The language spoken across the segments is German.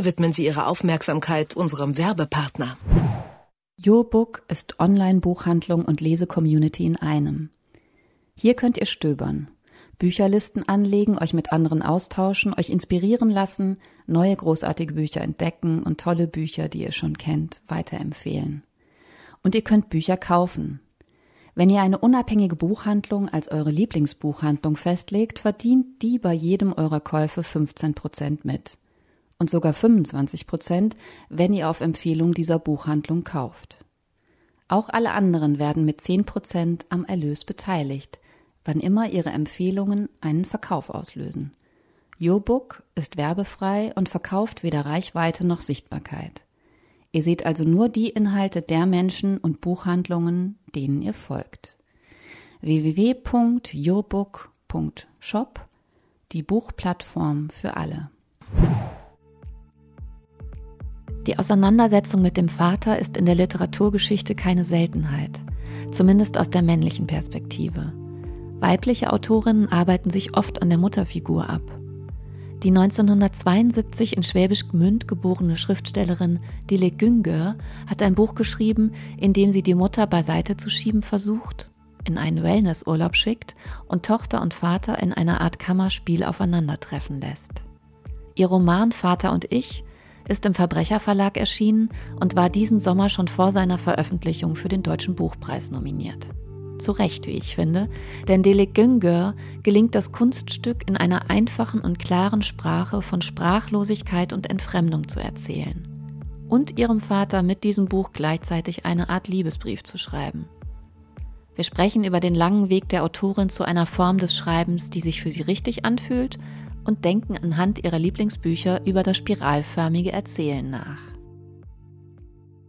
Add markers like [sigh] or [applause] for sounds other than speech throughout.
Bitte widmen Sie Ihre Aufmerksamkeit unserem Werbepartner. YourBook ist Online-Buchhandlung und Lesecommunity in einem. Hier könnt ihr stöbern, Bücherlisten anlegen, euch mit anderen austauschen, euch inspirieren lassen, neue großartige Bücher entdecken und tolle Bücher, die ihr schon kennt, weiterempfehlen. Und ihr könnt Bücher kaufen. Wenn ihr eine unabhängige Buchhandlung als eure Lieblingsbuchhandlung festlegt, verdient die bei jedem eurer Käufe 15 Prozent mit und sogar 25 Prozent, wenn ihr auf Empfehlung dieser Buchhandlung kauft. Auch alle anderen werden mit 10 Prozent am Erlös beteiligt, wann immer ihre Empfehlungen einen Verkauf auslösen. YourBook ist werbefrei und verkauft weder Reichweite noch Sichtbarkeit. Ihr seht also nur die Inhalte der Menschen und Buchhandlungen, denen ihr folgt. www.yourbook.shop, die Buchplattform für alle. Die Auseinandersetzung mit dem Vater ist in der Literaturgeschichte keine Seltenheit, zumindest aus der männlichen Perspektive. Weibliche Autorinnen arbeiten sich oft an der Mutterfigur ab. Die 1972 in Schwäbisch Gmünd geborene Schriftstellerin Dile Günger hat ein Buch geschrieben, in dem sie die Mutter beiseite zu schieben versucht, in einen Wellnessurlaub schickt und Tochter und Vater in einer Art Kammerspiel aufeinandertreffen lässt. Ihr Roman Vater und ich ist im Verbrecherverlag erschienen und war diesen Sommer schon vor seiner Veröffentlichung für den Deutschen Buchpreis nominiert. Zu Recht, wie ich finde, denn Dele Günger gelingt das Kunststück in einer einfachen und klaren Sprache von Sprachlosigkeit und Entfremdung zu erzählen. Und ihrem Vater mit diesem Buch gleichzeitig eine Art Liebesbrief zu schreiben. Wir sprechen über den langen Weg der Autorin zu einer Form des Schreibens, die sich für sie richtig anfühlt und denken anhand ihrer Lieblingsbücher über das spiralförmige Erzählen nach.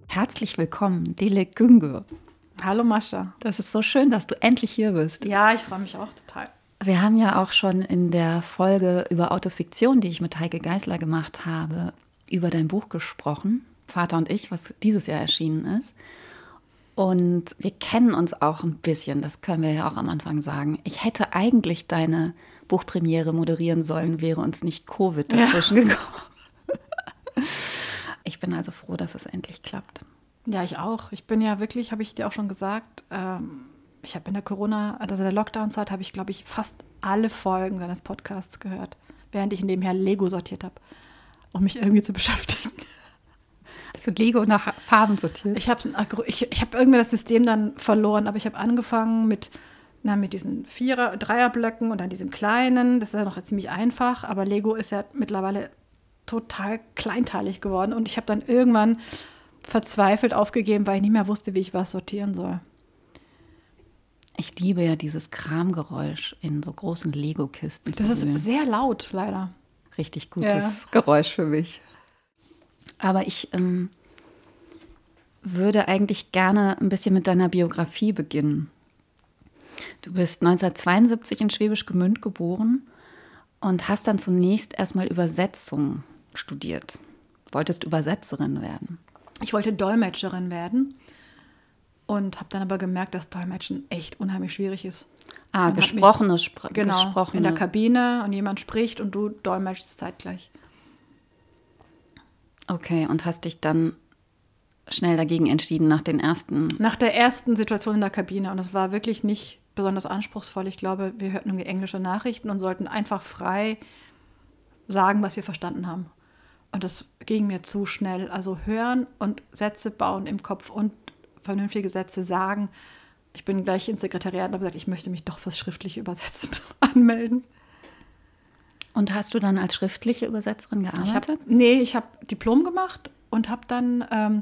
Herzlich willkommen, Dele Güngö. Hallo Mascha. Das ist so schön, dass du endlich hier bist. Ja, ich freue mich auch total. Wir haben ja auch schon in der Folge über Autofiktion, die ich mit Heike Geisler gemacht habe, über dein Buch gesprochen, Vater und ich, was dieses Jahr erschienen ist. Und wir kennen uns auch ein bisschen, das können wir ja auch am Anfang sagen. Ich hätte eigentlich deine Buchpremiere moderieren sollen, wäre uns nicht Covid dazwischen ja. gekommen. [laughs] Ich bin also froh, dass es endlich klappt. Ja, ich auch. Ich bin ja wirklich, habe ich dir auch schon gesagt, ähm, ich habe in der Corona, also in der Lockdown-Zeit, habe ich, glaube ich, fast alle Folgen seines Podcasts gehört, während ich nebenher Lego sortiert habe, um mich irgendwie zu beschäftigen. [laughs] Hast du Lego nach Farben sortiert? Ich habe ich, ich hab irgendwie das System dann verloren, aber ich habe angefangen mit na, mit diesen Vierer-, Dreierblöcken und dann diesem kleinen. Das ist ja noch ziemlich einfach, aber Lego ist ja mittlerweile total kleinteilig geworden. Und ich habe dann irgendwann verzweifelt aufgegeben, weil ich nicht mehr wusste, wie ich was sortieren soll. Ich liebe ja dieses Kramgeräusch in so großen Lego-Kisten. Das ist sehr laut, leider. Richtig gutes ja. Geräusch für mich. Aber ich ähm, würde eigentlich gerne ein bisschen mit deiner Biografie beginnen. Du bist 1972 in Schwäbisch Gmünd geboren und hast dann zunächst erstmal Übersetzung studiert. Wolltest Übersetzerin werden? Ich wollte Dolmetscherin werden und habe dann aber gemerkt, dass Dolmetschen echt unheimlich schwierig ist. Ah, Man gesprochenes Spr Genau, gesprochene. in der Kabine und jemand spricht und du dolmetschst zeitgleich. Okay, und hast dich dann schnell dagegen entschieden nach den ersten. Nach der ersten Situation in der Kabine. Und es war wirklich nicht besonders anspruchsvoll. Ich glaube, wir hörten irgendwie englische Nachrichten und sollten einfach frei sagen, was wir verstanden haben. Und das ging mir zu schnell. Also hören und Sätze bauen im Kopf und vernünftige Sätze sagen. Ich bin gleich ins Sekretariat und habe gesagt, ich möchte mich doch fürs schriftliche Übersetzen [laughs] anmelden. Und hast du dann als schriftliche Übersetzerin gearbeitet? Ich hab, nee, ich habe Diplom gemacht und habe dann ähm,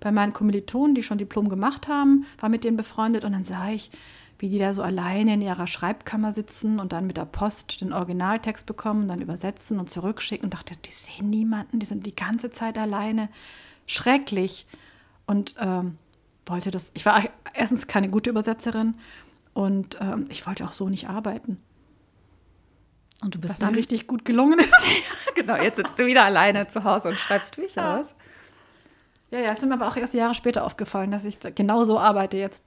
bei meinen Kommilitonen, die schon Diplom gemacht haben, war mit denen befreundet und dann sah ich, wie die da so alleine in ihrer Schreibkammer sitzen und dann mit der Post den Originaltext bekommen, dann übersetzen und zurückschicken und dachte, die sehen niemanden, die sind die ganze Zeit alleine. Schrecklich. Und ähm, wollte das, ich war erstens keine gute Übersetzerin und ähm, ich wollte auch so nicht arbeiten. Und du bist Was dann richtig gut gelungen ist. [laughs] [laughs] genau, jetzt sitzt du wieder alleine zu Hause und schreibst Bücher Ja. aus. Ja, ja, es ist mir aber auch erst Jahre später aufgefallen, dass ich da genau so arbeite jetzt.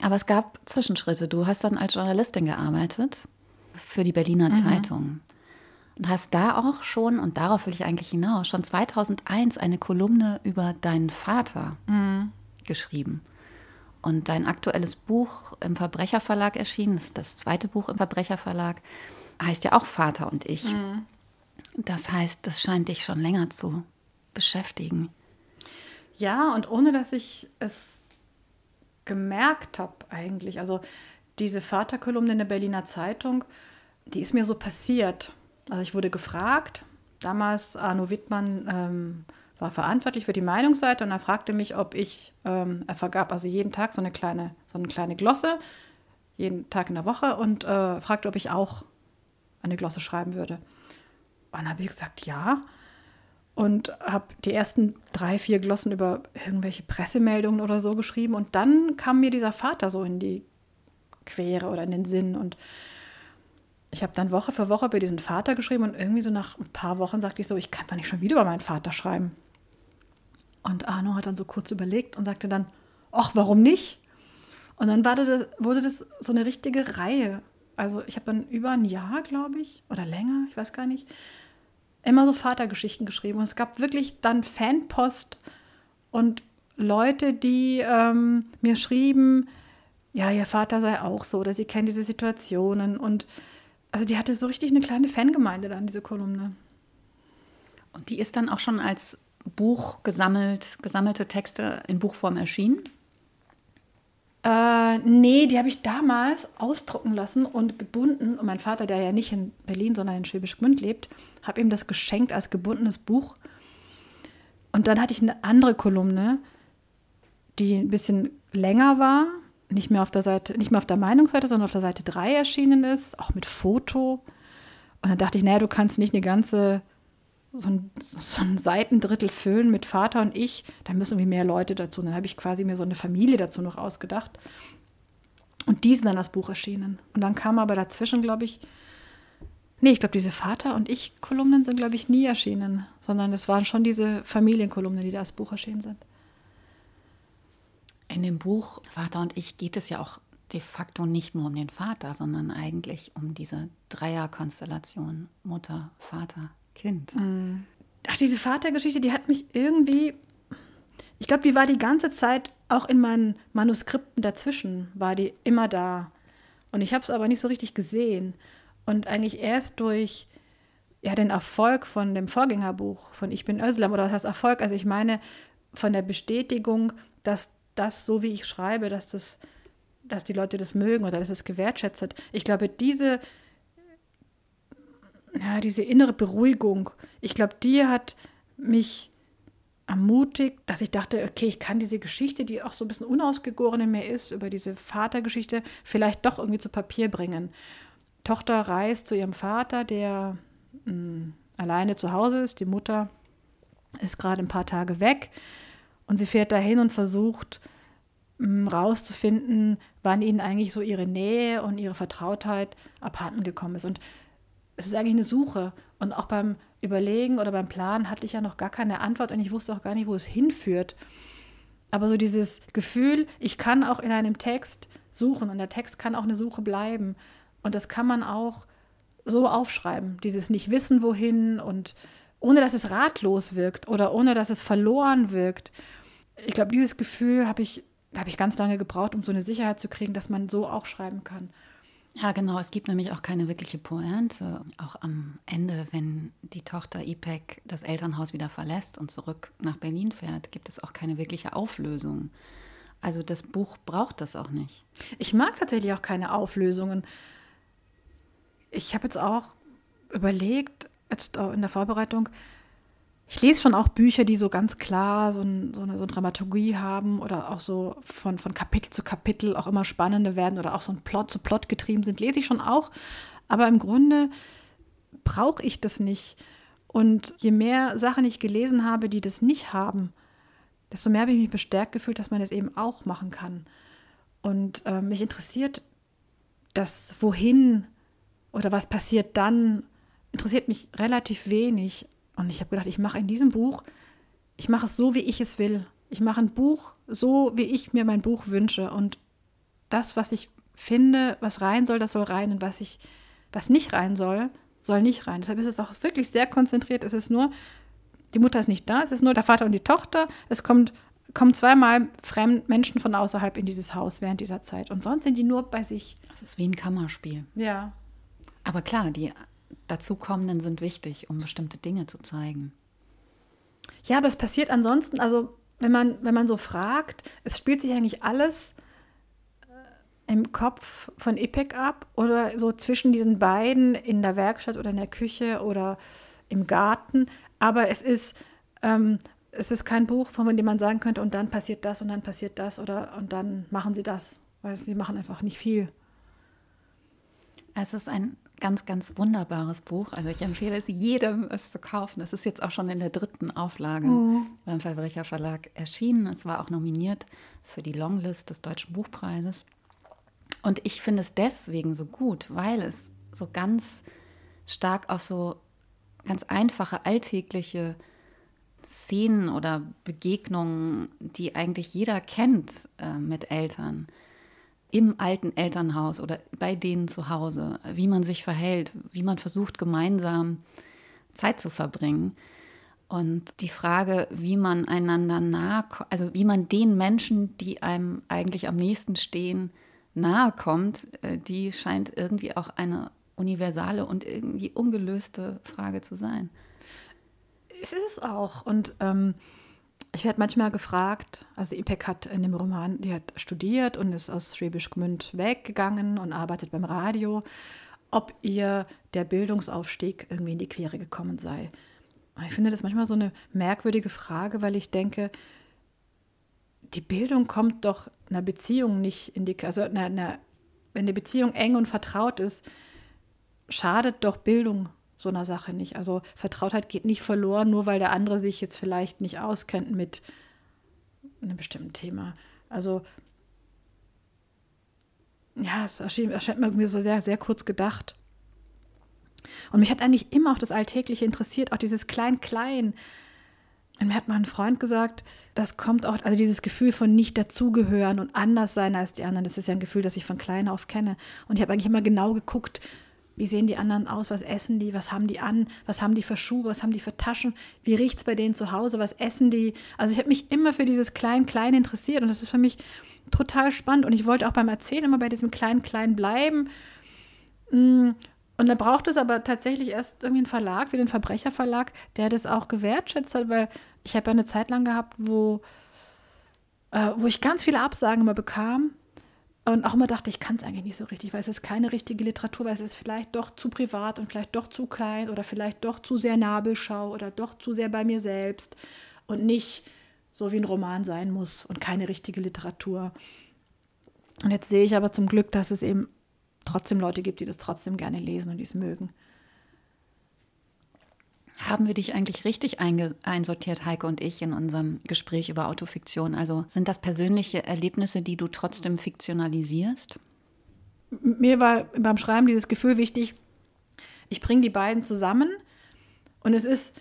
Aber es gab Zwischenschritte. Du hast dann als Journalistin gearbeitet für die Berliner Zeitung. Und hast da auch schon, und darauf will ich eigentlich hinaus, schon 2001 eine Kolumne über deinen Vater geschrieben. Und dein aktuelles Buch im Verbrecherverlag erschienen, das ist das zweite Buch im Verbrecherverlag, heißt ja auch Vater und ich. Das heißt, das scheint dich schon länger zu beschäftigen. Ja, und ohne dass ich es gemerkt habe eigentlich. Also diese Vaterkolumne in der Berliner Zeitung, die ist mir so passiert. Also ich wurde gefragt, damals Arno Wittmann ähm, war verantwortlich für die Meinungsseite und er fragte mich, ob ich, ähm, er vergab also jeden Tag so eine kleine, so eine kleine Glosse, jeden Tag in der Woche und äh, fragte, ob ich auch eine Glosse schreiben würde. Und dann habe ich gesagt, ja und habe die ersten drei, vier Glossen über irgendwelche Pressemeldungen oder so geschrieben. Und dann kam mir dieser Vater so in die Quere oder in den Sinn. Und ich habe dann Woche für Woche über diesen Vater geschrieben und irgendwie so nach ein paar Wochen sagte ich so, ich kann doch nicht schon wieder über meinen Vater schreiben. Und Arno hat dann so kurz überlegt und sagte dann, ach, warum nicht? Und dann das, wurde das so eine richtige Reihe. Also ich habe dann über ein Jahr, glaube ich, oder länger, ich weiß gar nicht, immer so Vatergeschichten geschrieben. Und es gab wirklich dann Fanpost und Leute, die ähm, mir schrieben, ja, ihr Vater sei auch so oder sie kennen diese Situationen. Und also die hatte so richtig eine kleine Fangemeinde dann, diese Kolumne. Und die ist dann auch schon als Buch gesammelt, gesammelte Texte in Buchform erschienen. Äh, nee, die habe ich damals ausdrucken lassen und gebunden. Und mein Vater, der ja nicht in Berlin, sondern in Schwäbisch Gmünd lebt, habe ihm das geschenkt als gebundenes Buch. Und dann hatte ich eine andere Kolumne, die ein bisschen länger war, nicht mehr auf der Seite, nicht mehr auf der Meinungsseite, sondern auf der Seite 3 erschienen ist, auch mit Foto. Und dann dachte ich, naja, du kannst nicht eine ganze, so ein, so ein Seitendrittel füllen mit Vater und ich, da müssen irgendwie mehr Leute dazu. Und dann habe ich quasi mir so eine Familie dazu noch ausgedacht. Und die sind dann das Buch erschienen. Und dann kam aber dazwischen, glaube ich, nee, ich glaube, diese Vater- und ich-Kolumnen sind, glaube ich, nie erschienen, sondern es waren schon diese Familienkolumnen, die da als Buch erschienen sind. In dem Buch Vater und ich geht es ja auch de facto nicht nur um den Vater, sondern eigentlich um diese Dreierkonstellation Mutter, Vater, Kind. Ach, diese Vatergeschichte, die hat mich irgendwie, ich glaube, die war die ganze Zeit auch in meinen Manuskripten dazwischen, war die immer da. Und ich habe es aber nicht so richtig gesehen. Und eigentlich erst durch ja, den Erfolg von dem Vorgängerbuch von Ich bin Özlem, oder was heißt Erfolg? Also ich meine von der Bestätigung, dass das, so wie ich schreibe, dass das, dass die Leute das mögen oder dass es gewertschätzt wird. Ich glaube, diese, ja, diese innere Beruhigung, ich glaube, die hat mich ermutigt, dass ich dachte, okay, ich kann diese Geschichte, die auch so ein bisschen unausgegoren in mir ist, über diese Vatergeschichte, vielleicht doch irgendwie zu Papier bringen. Tochter reist zu ihrem Vater, der mh, alleine zu Hause ist. Die Mutter ist gerade ein paar Tage weg und sie fährt dahin und versucht mh, rauszufinden, wann ihnen eigentlich so ihre Nähe und ihre Vertrautheit abhanden gekommen ist. Und es ist eigentlich eine Suche. Und auch beim Überlegen oder beim Planen hatte ich ja noch gar keine Antwort und ich wusste auch gar nicht, wo es hinführt. Aber so dieses Gefühl, ich kann auch in einem Text suchen und der Text kann auch eine Suche bleiben. Und das kann man auch so aufschreiben. Dieses nicht wissen, wohin und ohne dass es ratlos wirkt oder ohne dass es verloren wirkt. Ich glaube, dieses Gefühl habe ich, habe ich ganz lange gebraucht, um so eine Sicherheit zu kriegen, dass man so auch schreiben kann. Ja, genau. Es gibt nämlich auch keine wirkliche Pointe. Auch am Ende, wenn die Tochter Ipek das Elternhaus wieder verlässt und zurück nach Berlin fährt, gibt es auch keine wirkliche Auflösung. Also das Buch braucht das auch nicht. Ich mag tatsächlich auch keine Auflösungen. Ich habe jetzt auch überlegt, jetzt in der Vorbereitung, ich lese schon auch Bücher, die so ganz klar so, ein, so, eine, so eine Dramaturgie haben oder auch so von, von Kapitel zu Kapitel auch immer spannender werden oder auch so ein Plot zu Plot getrieben sind, lese ich schon auch. Aber im Grunde brauche ich das nicht. Und je mehr Sachen ich gelesen habe, die das nicht haben, desto mehr habe ich mich bestärkt gefühlt, dass man das eben auch machen kann. Und äh, mich interessiert das Wohin oder was passiert dann, interessiert mich relativ wenig. Und ich habe gedacht, ich mache in diesem Buch, ich mache es so, wie ich es will. Ich mache ein Buch so, wie ich mir mein Buch wünsche. Und das, was ich finde, was rein soll, das soll rein. Und was ich, was nicht rein soll, soll nicht rein. Deshalb ist es auch wirklich sehr konzentriert. Es ist nur, die Mutter ist nicht da, es ist nur der Vater und die Tochter. Es kommt, kommen zweimal fremd Menschen von außerhalb in dieses Haus während dieser Zeit. Und sonst sind die nur bei sich. Das ist wie ein Kammerspiel. Ja. Aber klar, die dazukommenden sind wichtig, um bestimmte Dinge zu zeigen. Ja, aber es passiert ansonsten, also wenn man, wenn man so fragt, es spielt sich eigentlich alles äh, im Kopf von Ipek ab oder so zwischen diesen beiden in der Werkstatt oder in der Küche oder im Garten. Aber es ist, ähm, es ist kein Buch, von dem man sagen könnte, und dann passiert das und dann passiert das oder und dann machen sie das, weil sie machen einfach nicht viel. Es ist ein ganz, ganz wunderbares Buch. Also ich empfehle es jedem, es zu kaufen. Es ist jetzt auch schon in der dritten Auflage mhm. beim Verbrecher Verlag erschienen. Es war auch nominiert für die Longlist des Deutschen Buchpreises. Und ich finde es deswegen so gut, weil es so ganz stark auf so ganz einfache, alltägliche Szenen oder Begegnungen, die eigentlich jeder kennt äh, mit Eltern, im alten Elternhaus oder bei denen zu Hause, wie man sich verhält, wie man versucht, gemeinsam Zeit zu verbringen. Und die Frage, wie man einander nahe, also wie man den Menschen, die einem eigentlich am nächsten stehen, nahe kommt, äh, die scheint irgendwie auch eine universale und irgendwie ungelöste Frage zu sein. Es ist es auch. Und ähm, ich werde manchmal gefragt, also Ipek hat in dem Roman, die hat studiert und ist aus Schwäbisch Gmünd weggegangen und arbeitet beim Radio, ob ihr der Bildungsaufstieg irgendwie in die Quere gekommen sei. Und ich finde das manchmal so eine merkwürdige Frage, weil ich denke, die Bildung kommt doch einer Beziehung nicht in die, also einer, einer, wenn die Beziehung eng und vertraut ist, schadet doch Bildung so einer Sache nicht. Also Vertrautheit geht nicht verloren, nur weil der andere sich jetzt vielleicht nicht auskennt mit einem bestimmten Thema. Also ja, es erschien, erscheint mir so sehr, sehr kurz gedacht. Und mich hat eigentlich immer auch das Alltägliche interessiert, auch dieses Klein-Klein. Und mir hat mal ein Freund gesagt, das kommt auch, also dieses Gefühl von nicht dazugehören und anders sein als die anderen, das ist ja ein Gefühl, das ich von klein auf kenne. Und ich habe eigentlich immer genau geguckt, wie sehen die anderen aus? Was essen die? Was haben die an? Was haben die für Schuhe? Was haben die für Taschen? Wie riecht es bei denen zu Hause? Was essen die? Also ich habe mich immer für dieses Klein-Klein interessiert und das ist für mich total spannend. Und ich wollte auch beim Erzählen immer bei diesem Klein-Klein bleiben. Mm, und da braucht es aber tatsächlich erst irgendwie einen Verlag, wie den Verbrecherverlag, der das auch gewertschätzt hat, weil ich habe ja eine Zeit lang gehabt, wo, äh, wo ich ganz viele Absagen immer bekam und auch immer dachte, ich kann es eigentlich nicht so richtig, weil es ist keine richtige Literatur, weil es ist vielleicht doch zu privat und vielleicht doch zu klein oder vielleicht doch zu sehr Nabelschau oder doch zu sehr bei mir selbst und nicht so wie ein Roman sein muss und keine richtige Literatur. Und jetzt sehe ich aber zum Glück, dass es eben trotzdem Leute gibt, die das trotzdem gerne lesen und die es mögen. Haben wir dich eigentlich richtig einsortiert, Heike und ich, in unserem Gespräch über Autofiktion? Also sind das persönliche Erlebnisse, die du trotzdem fiktionalisierst? Mir war beim Schreiben dieses Gefühl wichtig, ich bringe die beiden zusammen und es ist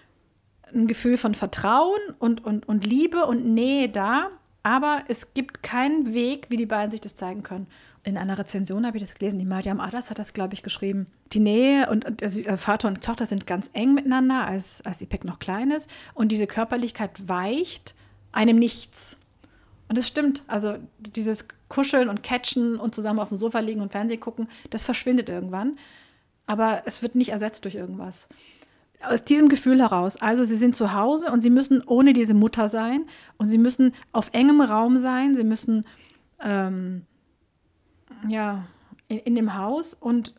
ein Gefühl von Vertrauen und, und, und Liebe und Nähe da, aber es gibt keinen Weg, wie die beiden sich das zeigen können in einer Rezension habe ich das gelesen, die Mariam Adas hat das, glaube ich, geschrieben. Die Nähe und also Vater und Tochter sind ganz eng miteinander, als, als Ipek noch klein ist. Und diese Körperlichkeit weicht einem nichts. Und es stimmt. Also dieses Kuscheln und Catchen und zusammen auf dem Sofa liegen und Fernsehen gucken, das verschwindet irgendwann. Aber es wird nicht ersetzt durch irgendwas. Aus diesem Gefühl heraus. Also sie sind zu Hause und sie müssen ohne diese Mutter sein und sie müssen auf engem Raum sein. Sie müssen ähm, ja, in, in dem Haus und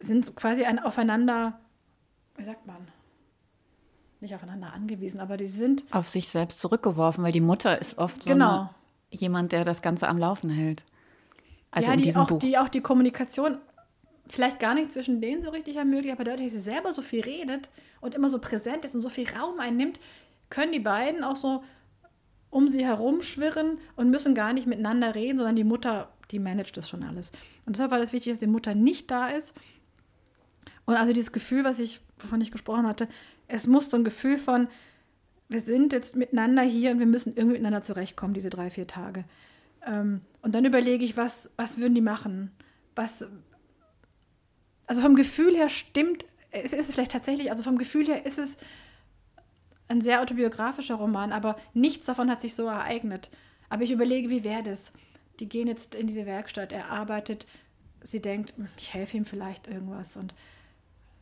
sind quasi ein aufeinander, wie sagt man, nicht aufeinander angewiesen, aber die sind auf sich selbst zurückgeworfen, weil die Mutter ist oft so genau. eine, jemand, der das Ganze am Laufen hält. Also ja, in die diesem auch, Buch. die auch die Kommunikation vielleicht gar nicht zwischen denen so richtig ermöglicht, aber dadurch, dass sie selber so viel redet und immer so präsent ist und so viel Raum einnimmt, können die beiden auch so um sie herum schwirren und müssen gar nicht miteinander reden, sondern die Mutter, die managt das schon alles. Und deshalb war das wichtig, dass die Mutter nicht da ist. Und also dieses Gefühl, was ich, wovon ich gesprochen hatte, es muss so ein Gefühl von, wir sind jetzt miteinander hier und wir müssen irgendwie miteinander zurechtkommen, diese drei, vier Tage. Ähm, und dann überlege ich, was, was würden die machen? Was, also vom Gefühl her stimmt, es ist vielleicht tatsächlich, also vom Gefühl her ist es ein sehr autobiografischer Roman, aber nichts davon hat sich so ereignet. Aber ich überlege, wie wäre das? Die gehen jetzt in diese Werkstatt, er arbeitet, sie denkt, ich helfe ihm vielleicht irgendwas. Und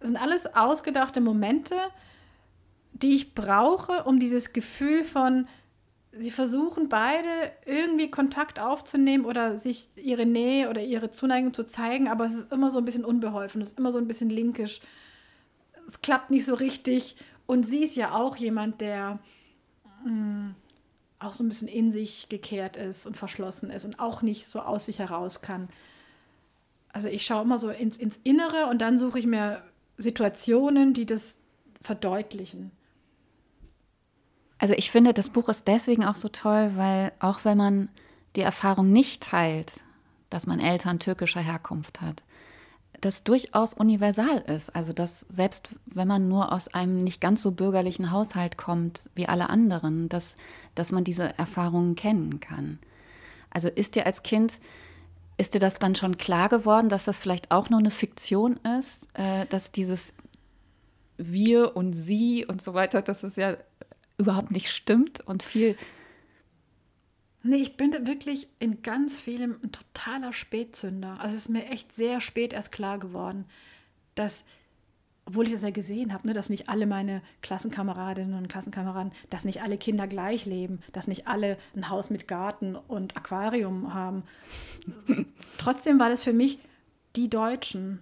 das sind alles ausgedachte Momente, die ich brauche, um dieses Gefühl von, sie versuchen beide irgendwie Kontakt aufzunehmen oder sich ihre Nähe oder ihre Zuneigung zu zeigen, aber es ist immer so ein bisschen unbeholfen, es ist immer so ein bisschen linkisch. Es klappt nicht so richtig und sie ist ja auch jemand, der mh, mm, auch so ein bisschen in sich gekehrt ist und verschlossen ist und auch nicht so aus sich heraus kann. Also ich schaue immer so ins, ins Innere und dann suche ich mir Situationen, die das verdeutlichen. Also ich finde, das Buch ist deswegen auch so toll, weil auch wenn man die Erfahrung nicht teilt, dass man Eltern türkischer Herkunft hat, das durchaus universal ist. Also dass selbst wenn man nur aus einem nicht ganz so bürgerlichen Haushalt kommt wie alle anderen, dass, dass man diese Erfahrungen kennen kann. Also ist dir als Kind, ist dir das dann schon klar geworden, dass das vielleicht auch nur eine Fiktion ist, äh, dass dieses wir und sie und so weiter, dass es ja überhaupt nicht stimmt und viel Nee, ich bin wirklich in ganz vielem ein totaler Spätzünder. Also es ist mir echt sehr spät erst klar geworden, dass, obwohl ich das ja gesehen habe, ne, dass nicht alle meine Klassenkameradinnen und Klassenkameraden, dass nicht alle Kinder gleich leben, dass nicht alle ein Haus mit Garten und Aquarium haben. [laughs] Trotzdem war das für mich die Deutschen.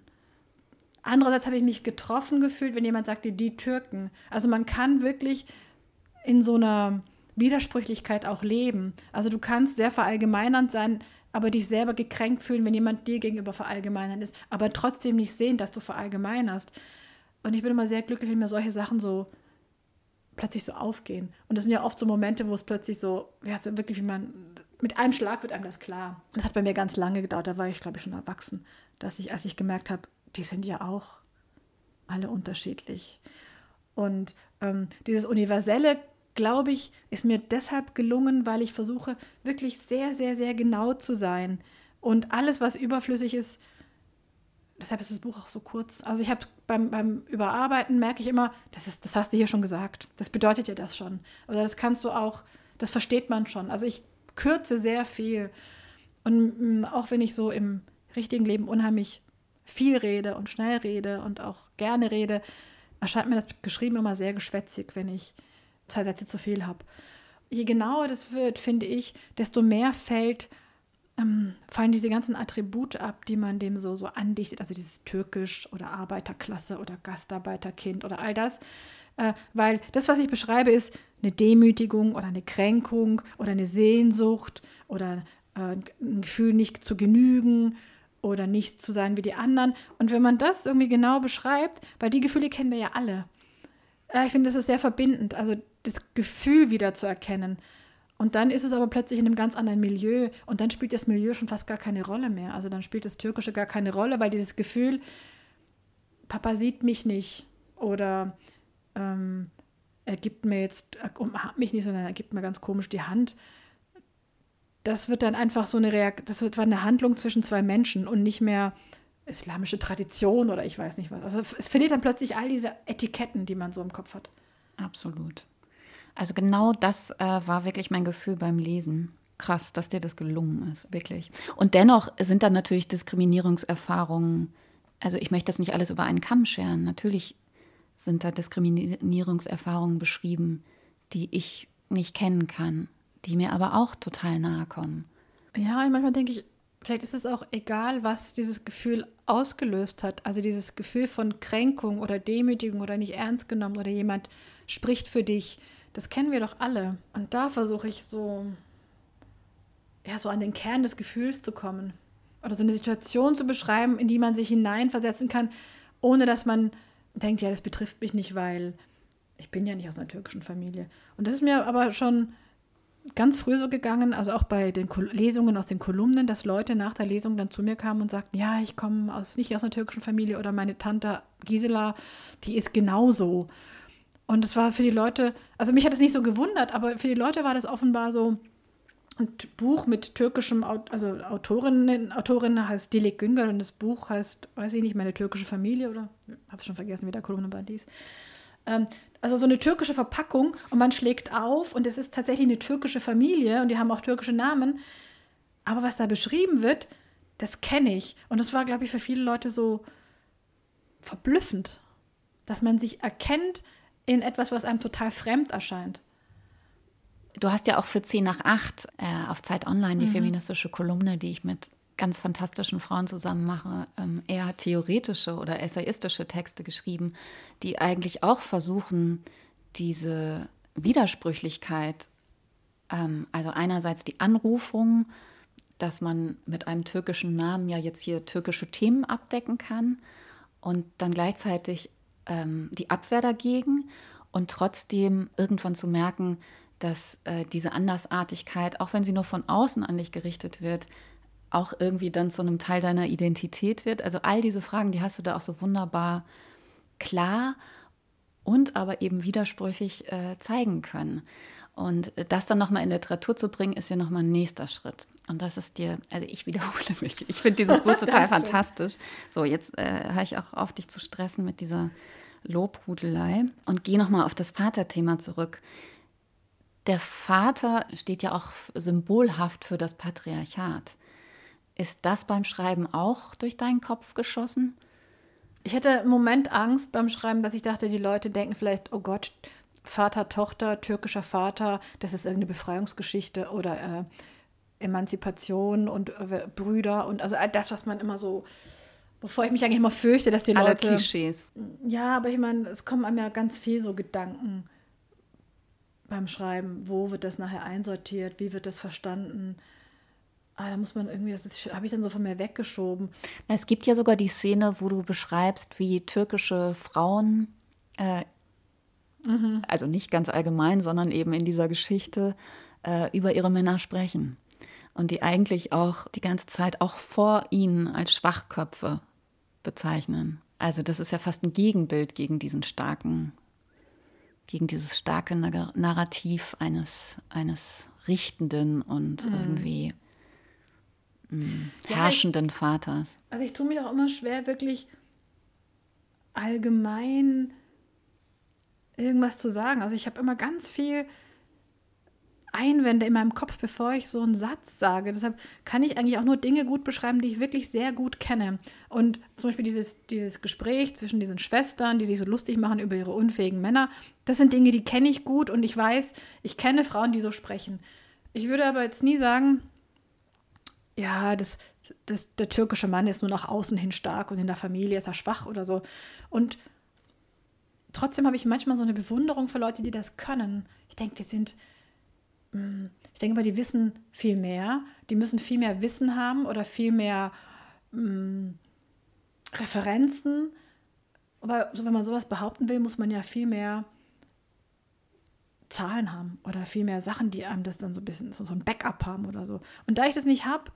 Andererseits habe ich mich getroffen gefühlt, wenn jemand sagte, die Türken. Also man kann wirklich in so einer Widersprüchlichkeit auch leben. Also du kannst sehr verallgemeinernd sein, aber dich selber gekränkt fühlen, wenn jemand dir gegenüber verallgemeinern ist, aber trotzdem nicht sehen, dass du verallgemeinerst. Und ich bin immer sehr glücklich, wenn mir solche Sachen so plötzlich so aufgehen. Und das sind ja oft so Momente, wo es plötzlich so, ja, so wirklich, wie man, mit einem Schlag wird einem das klar. Das hat bei mir ganz lange gedauert, da war ich, glaube ich, schon erwachsen, dass ich, als ich gemerkt habe, die sind ja auch alle unterschiedlich. Und ähm, dieses universelle glaube ich, ist mir deshalb gelungen, weil ich versuche, wirklich sehr, sehr, sehr genau zu sein. Und alles, was überflüssig ist, deshalb ist das Buch auch so kurz. Also ich habe beim, beim Überarbeiten merke ich immer, das, ist, das hast du hier schon gesagt. Das bedeutet ja das schon. Oder das kannst du auch, das versteht man schon. Also ich kürze sehr viel. Und mm, auch wenn ich so im richtigen Leben unheimlich viel rede und schnell rede und auch gerne rede, erscheint mir das geschrieben immer sehr geschwätzig, wenn ich zwei Sätze zu viel habe. Je genauer das wird, finde ich, desto mehr fällt, ähm, fallen diese ganzen Attribute ab, die man dem so, so andichtet, also dieses Türkisch oder Arbeiterklasse oder Gastarbeiterkind oder all das. Äh, weil das, was ich beschreibe, ist eine Demütigung oder eine Kränkung oder eine Sehnsucht oder äh, ein Gefühl, nicht zu genügen oder nicht zu sein wie die anderen. Und wenn man das irgendwie genau beschreibt, weil die Gefühle kennen wir ja alle. Ich finde, das ist sehr verbindend. Also das Gefühl wieder zu erkennen. Und dann ist es aber plötzlich in einem ganz anderen Milieu und dann spielt das Milieu schon fast gar keine Rolle mehr. Also dann spielt das Türkische gar keine Rolle, weil dieses Gefühl, Papa sieht mich nicht oder ähm, er gibt mir jetzt, er umarmt mich nicht, sondern er gibt mir ganz komisch die Hand. Das wird dann einfach so eine Reaktion, das wird eine Handlung zwischen zwei Menschen und nicht mehr islamische Tradition oder ich weiß nicht was. Also es verliert dann plötzlich all diese Etiketten, die man so im Kopf hat. Absolut. Also genau das äh, war wirklich mein Gefühl beim Lesen. Krass, dass dir das gelungen ist, wirklich. Und dennoch sind da natürlich Diskriminierungserfahrungen. Also ich möchte das nicht alles über einen Kamm scheren. Natürlich sind da Diskriminierungserfahrungen beschrieben, die ich nicht kennen kann, die mir aber auch total nahe kommen. Ja, manchmal denke ich, vielleicht ist es auch egal, was dieses Gefühl ausgelöst hat. Also dieses Gefühl von Kränkung oder Demütigung oder nicht ernst genommen oder jemand spricht für dich. Das kennen wir doch alle. Und da versuche ich so, ja, so an den Kern des Gefühls zu kommen. Oder so eine Situation zu beschreiben, in die man sich hineinversetzen kann, ohne dass man denkt, ja, das betrifft mich nicht, weil ich bin ja nicht aus einer türkischen Familie. Und das ist mir aber schon ganz früh so gegangen, also auch bei den Lesungen aus den Kolumnen, dass Leute nach der Lesung dann zu mir kamen und sagten, ja, ich komme aus, nicht aus einer türkischen Familie oder meine Tante Gisela, die ist genauso. Und es war für die Leute, also mich hat es nicht so gewundert, aber für die Leute war das offenbar so ein Buch mit türkischem, also Autorinnen, Autorin heißt Dilek Güngör und das Buch heißt, weiß ich nicht, meine türkische Familie oder, habe schon vergessen, wie der Kolumnenband hieß. Ähm, also so eine türkische Verpackung und man schlägt auf und es ist tatsächlich eine türkische Familie und die haben auch türkische Namen. Aber was da beschrieben wird, das kenne ich. Und das war, glaube ich, für viele Leute so verblüffend, dass man sich erkennt in etwas, was einem total fremd erscheint. Du hast ja auch für 10 nach 8 äh, auf Zeit Online die mhm. feministische Kolumne, die ich mit ganz fantastischen Frauen zusammen mache, ähm, eher theoretische oder essayistische Texte geschrieben, die eigentlich auch versuchen, diese Widersprüchlichkeit, ähm, also einerseits die Anrufung, dass man mit einem türkischen Namen ja jetzt hier türkische Themen abdecken kann und dann gleichzeitig ähm, die Abwehr dagegen und trotzdem irgendwann zu merken, dass äh, diese Andersartigkeit, auch wenn sie nur von außen an dich gerichtet wird, auch irgendwie dann zu einem Teil deiner Identität wird. Also all diese Fragen, die hast du da auch so wunderbar klar und aber eben widersprüchlich äh, zeigen können. Und das dann nochmal in Literatur zu bringen, ist ja nochmal ein nächster Schritt. Und das ist dir, also ich wiederhole mich. Ich finde dieses Buch [laughs] total fantastisch. So, jetzt äh, höre ich auch auf, dich zu stressen mit dieser Lobhudelei und gehe nochmal auf das Vaterthema zurück. Der Vater steht ja auch symbolhaft für das Patriarchat. Ist das beim Schreiben auch durch deinen Kopf geschossen? Ich hatte einen Moment Angst beim Schreiben, dass ich dachte, die Leute denken vielleicht, oh Gott, Vater, Tochter, türkischer Vater, das ist irgendeine Befreiungsgeschichte oder äh, Emanzipation und äh, Brüder und also all das, was man immer so, wovor ich mich eigentlich immer fürchte, dass die Alle Leute. Klischees. Ja, aber ich meine, es kommen einem ja ganz viel so Gedanken beim Schreiben. Wo wird das nachher einsortiert? Wie wird das verstanden? Ah, da muss man irgendwie, das habe ich dann so von mir weggeschoben. Es gibt ja sogar die Szene, wo du beschreibst, wie türkische Frauen, äh, mhm. also nicht ganz allgemein, sondern eben in dieser Geschichte, äh, über ihre Männer sprechen. Und die eigentlich auch die ganze Zeit auch vor ihnen als Schwachköpfe bezeichnen. Also das ist ja fast ein Gegenbild gegen diesen starken, gegen dieses starke Narrativ eines, eines Richtenden und mhm. irgendwie herrschenden ja, Vaters. Also ich tue mir auch immer schwer, wirklich allgemein irgendwas zu sagen. Also ich habe immer ganz viel Einwände in meinem Kopf, bevor ich so einen Satz sage. Deshalb kann ich eigentlich auch nur Dinge gut beschreiben, die ich wirklich sehr gut kenne. Und zum Beispiel dieses, dieses Gespräch zwischen diesen Schwestern, die sich so lustig machen über ihre unfähigen Männer, das sind Dinge, die kenne ich gut und ich weiß, ich kenne Frauen, die so sprechen. Ich würde aber jetzt nie sagen, ja, das, das, der türkische Mann ist nur nach außen hin stark und in der Familie ist er schwach oder so. Und trotzdem habe ich manchmal so eine Bewunderung für Leute, die das können. Ich denke, die sind, ich denke mal, die wissen viel mehr. Die müssen viel mehr Wissen haben oder viel mehr mh, hm, Referenzen. Aber so, wenn man sowas behaupten will, muss man ja viel mehr Zahlen haben oder viel mehr Sachen, die einem das dann so ein bisschen so, so ein Backup haben oder so. Und da ich das nicht habe,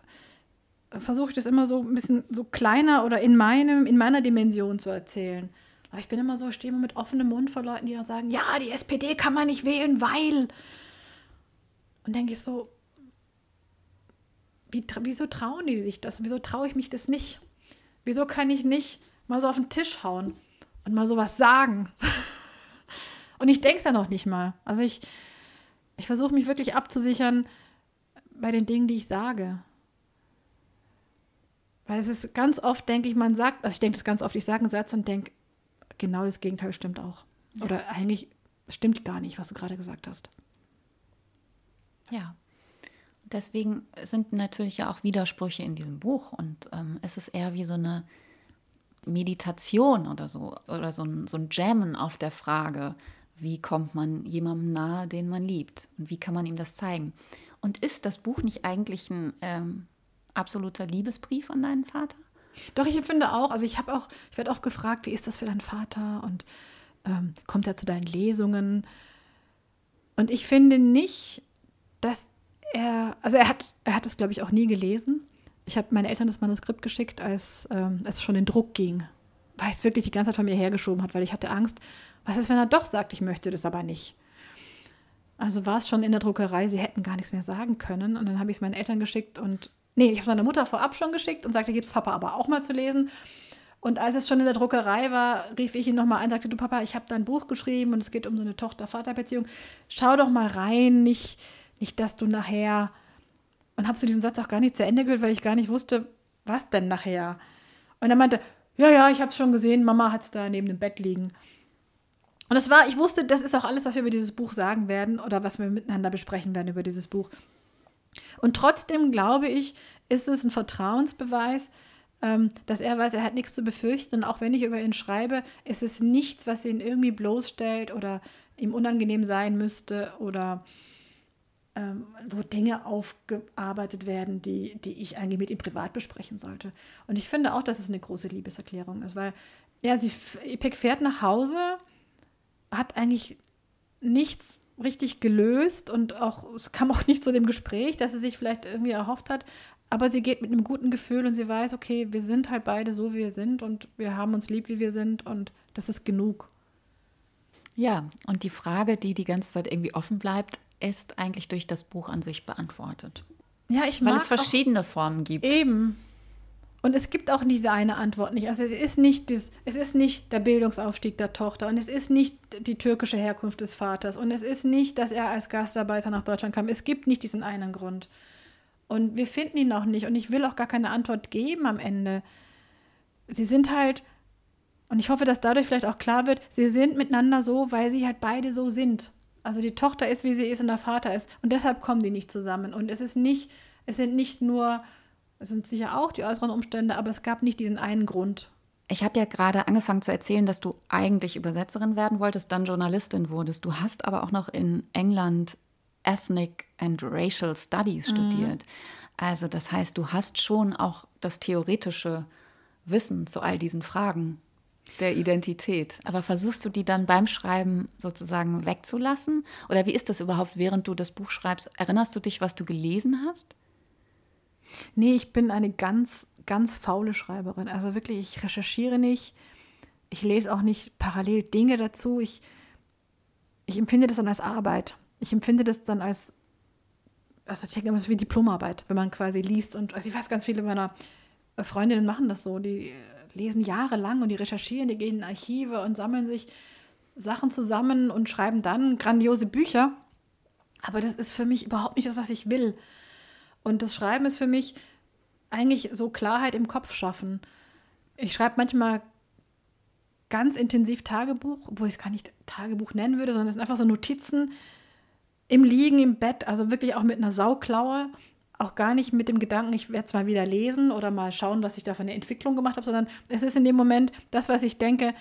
versuche ich das immer so ein bisschen so kleiner oder in meinem, in meiner Dimension zu erzählen. Aber ich bin immer so, stehe immer mit offenem Mund vor Leuten, die dann sagen, ja, die SPD kann man nicht wählen, weil. Und denke ich so, wie, wieso trauen die sich das? Wieso traue ich mich das nicht? Wieso kann ich nicht mal so auf den Tisch hauen und mal sowas sagen? [laughs] Und ich denke es ja noch nicht mal. Also ich, ich versuche mich wirklich abzusichern bei den Dingen, die ich sage. Weil es ist ganz oft, denke ich, man sagt, also ich denke das ganz oft, ich sage einen Satz und denke, genau das Gegenteil stimmt auch. Ja. Oder eigentlich stimmt gar nicht, was du gerade gesagt hast. Ja. Deswegen sind natürlich ja auch Widersprüche in diesem Buch und ähm, es ist eher wie so eine Meditation oder so oder so ein, so ein Jammen auf der Frage, wie kommt man jemandem nahe, den man liebt und wie kann man ihm das zeigen. Und ist das Buch nicht eigentlich ein ähm, absoluter Liebesbrief an deinen Vater? Doch, ich finde auch, also ich habe auch, ich werde oft gefragt, wie ist das für deinen Vater und ähm, kommt er zu deinen Lesungen? Und ich finde nicht, dass er, also er hat, er hat es, glaube ich, auch nie gelesen. Ich habe meinen Eltern das Manuskript geschickt, als ähm, es schon in Druck ging, weil es wirklich die ganze Zeit von mir hergeschoben hat, weil ich hatte Angst, was ist, wenn er doch sagt, ich möchte das aber nicht. Also war es schon in der Druckerei, sie hätten gar nichts mehr sagen können. Und dann habe ich es meinen Eltern geschickt und, nee, ich habe meiner Mutter vorab schon geschickt und sagte, gibt es Papa aber auch mal zu lesen. Und als es schon in der Druckerei war, rief ich ihn nochmal ein und sagte, du Papa, ich habe dein Buch geschrieben und es geht um so eine Tochter-Vater-Beziehung. Schau doch mal rein, nicht, nicht, dass du nachher. Und habe so diesen Satz auch gar nicht zu Ende gehört, weil ich gar nicht wusste, was denn nachher. Und er meinte, ja, ja, ich habe es schon gesehen, Mama hat es da neben dem Bett liegen. Und das war, ich wusste, das ist auch alles, was wir über dieses Buch sagen werden oder was wir miteinander besprechen werden über dieses Buch. Und trotzdem glaube ich, ist es ein Vertrauensbeweis, ähm, dass er weiß, er hat nichts zu befürchten. Und auch wenn ich über ihn schreibe, ist es nichts, was ihn irgendwie bloßstellt oder ihm unangenehm sein müsste oder ähm, wo Dinge aufgearbeitet werden, die, die ich eigentlich mit ihm privat besprechen sollte. Und ich finde auch, dass es eine große Liebeserklärung ist, weil ja, sie, Ipek fährt nach Hause, hat eigentlich nichts richtig gelöst und auch es kam auch nicht zu dem Gespräch, dass sie sich vielleicht irgendwie erhofft hat, aber sie geht mit einem guten Gefühl und sie weiß, okay, wir sind halt beide so, wie wir sind und wir haben uns lieb, wie wir sind und das ist genug. Ja, und die Frage, die die ganze Zeit irgendwie offen bleibt, ist eigentlich durch das Buch an sich beantwortet. Ja, ich mag Weil es verschiedene Formen gibt. Eben. Und es gibt auch diese eine Antwort nicht. Also es ist nicht, das, es ist nicht der Bildungsaufstieg der Tochter und es ist nicht die türkische Herkunft des Vaters und es ist nicht, dass er als Gastarbeiter nach Deutschland kam. Es gibt nicht diesen einen Grund. Und wir finden ihn auch nicht. Und ich will auch gar keine Antwort geben am Ende. Sie sind halt, und ich hoffe, dass dadurch vielleicht auch klar wird, sie sind miteinander so, weil sie halt beide so sind. Also die Tochter ist, wie sie ist und der Vater ist. Und deshalb kommen die nicht zusammen. Und es ist nicht, es sind nicht nur, es sind sicher auch die äußeren Umstände, aber es gab nicht diesen einen Grund. Ich habe ja gerade angefangen zu erzählen, dass du eigentlich Übersetzerin werden wolltest, dann Journalistin wurdest. Du hast aber auch noch in England Ethnic and Racial Studies mhm. studiert. Also das heißt, du hast schon auch das theoretische Wissen zu all diesen Fragen der Identität. Aber versuchst du die dann beim Schreiben sozusagen wegzulassen? Oder wie ist das überhaupt, während du das Buch schreibst? Erinnerst du dich, was du gelesen hast? Nee, ich bin eine ganz, ganz faule Schreiberin. Also wirklich, ich recherchiere nicht. Ich lese auch nicht parallel Dinge dazu. Ich, ich empfinde das dann als Arbeit ich empfinde das dann als, also ich denke immer, es ist wie Diplomarbeit, wenn man quasi liest. Und also ich weiß, ganz viele meiner Freundinnen machen das so. Die lesen jahrelang und die recherchieren, die gehen in Archive und sammeln sich Sachen zusammen und schreiben dann grandiose Bücher. Aber das ist für mich überhaupt nicht das, was ich will. Und das Schreiben ist für mich eigentlich so Klarheit im Kopf schaffen. Ich schreibe manchmal ganz intensiv Tagebuch, obwohl ich es gar nicht Tagebuch nennen würde, sondern es sind einfach so Notizen, im Liegen im Bett, also wirklich auch mit einer Sauklaue, auch gar nicht mit dem Gedanken, ich werde es mal wieder lesen oder mal schauen, was ich da für eine Entwicklung gemacht habe, sondern es ist in dem Moment das, was ich denke,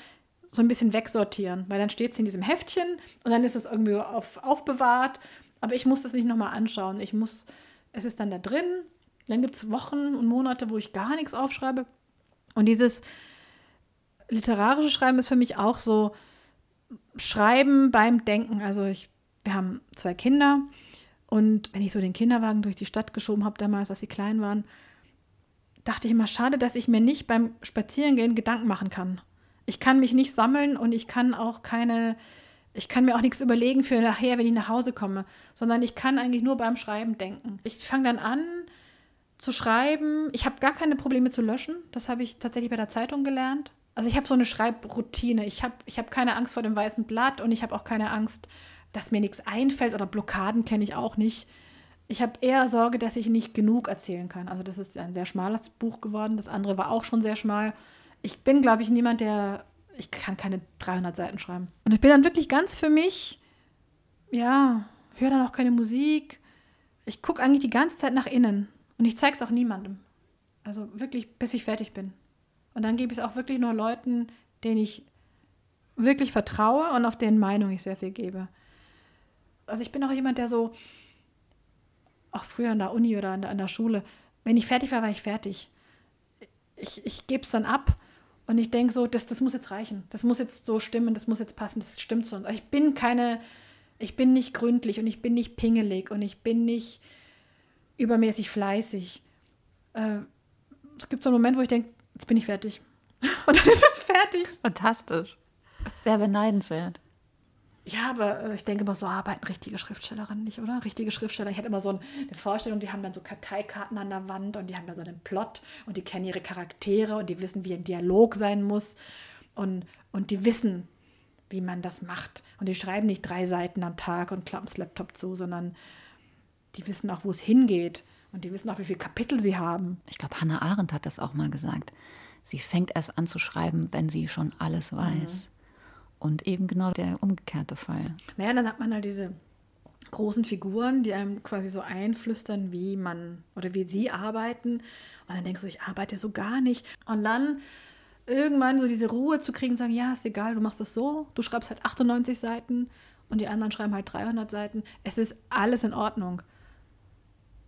so ein bisschen wegsortieren, weil dann steht es in diesem Heftchen und dann ist es irgendwie auf, aufbewahrt, aber ich muss das nicht nochmal anschauen. Ich muss, es ist dann da drin, dann gibt es Wochen und Monate, wo ich gar nichts aufschreibe. Und dieses literarische Schreiben ist für mich auch so Schreiben beim Denken, also ich wir haben zwei Kinder und wenn ich so den Kinderwagen durch die Stadt geschoben habe, damals, als sie klein waren, dachte ich immer, schade, dass ich mir nicht beim Spazierengehen Gedanken machen kann. Ich kann mich nicht sammeln und ich kann auch keine, ich kann mir auch nichts überlegen für nachher, wenn ich nach Hause komme, sondern ich kann eigentlich nur beim Schreiben denken. Ich fange dann an zu schreiben. Ich habe gar keine Probleme zu löschen. Das habe ich tatsächlich bei der Zeitung gelernt. Also ich habe so eine Schreibroutine. Ich habe ich hab keine Angst vor dem weißen Blatt und ich habe auch keine Angst dass mir nichts einfällt oder Blockaden kenne ich auch nicht. Ich habe eher Sorge, dass ich nicht genug erzählen kann. Also das ist ein sehr schmales Buch geworden. Das andere war auch schon sehr schmal. Ich bin, glaube ich, niemand, der, ich kann keine 300 Seiten schreiben. Und ich bin dann wirklich ganz für mich, ja, höre dann auch keine Musik. ich gucke eigentlich die ganze Zeit nach innen und ich zeige es auch niemandem. Also wirklich, bis ich fertig bin. Und dann gebe ich es auch wirklich nur Leuten, denen ich wirklich vertraue und auf deren Meinung ich sehr viel gebe. Also ich bin auch jemand, der so, auch früher an der Uni oder an der, an der Schule, wenn ich fertig war, war ich fertig. Ich, ich gebe es dann ab und ich denke so, das, das muss jetzt reichen. Das muss jetzt so stimmen, das muss jetzt passen, das stimmt so. Ich bin keine, ich bin nicht gründlich und ich bin nicht pingelig und ich bin nicht übermäßig fleißig. Äh, es gibt so einen Moment, wo ich denke, jetzt bin ich fertig. [laughs] Und dann ist es fertig. Fantastisch. Sehr beneidenswert. Ja, aber äh, ich denke immer, so arbeiten richtige Schriftstellerinnen nicht, oder? Richtige Schriftsteller. Ich hatte immer so eine Vorstellung, die haben dann so Karteikarten an der Wand und die haben da so einen Plot und die kennen ihre Charaktere und die wissen, wie ein Dialog sein muss und, und die wissen, wie man das macht. Und die schreiben nicht drei Seiten am Tag und klappen das Laptop zu, sondern die wissen auch, wo es hingeht und die wissen auch, wie viele Kapitel sie haben. Ich glaube, Hannah Arendt hat das auch mal gesagt. Sie fängt erst an zu schreiben, wenn sie schon alles weiß. Mhm. Und eben genau der umgekehrte Fall. Naja, dann hat man halt diese großen Figuren, die einem quasi so einflüstern, wie man oder wie sie arbeiten. Und dann denkst du, ich arbeite so gar nicht. Und dann irgendwann so diese Ruhe zu kriegen, sagen, ja, ist egal, du machst das so, du schreibst halt 98 Seiten und die anderen schreiben halt 300 Seiten. Es ist alles in Ordnung.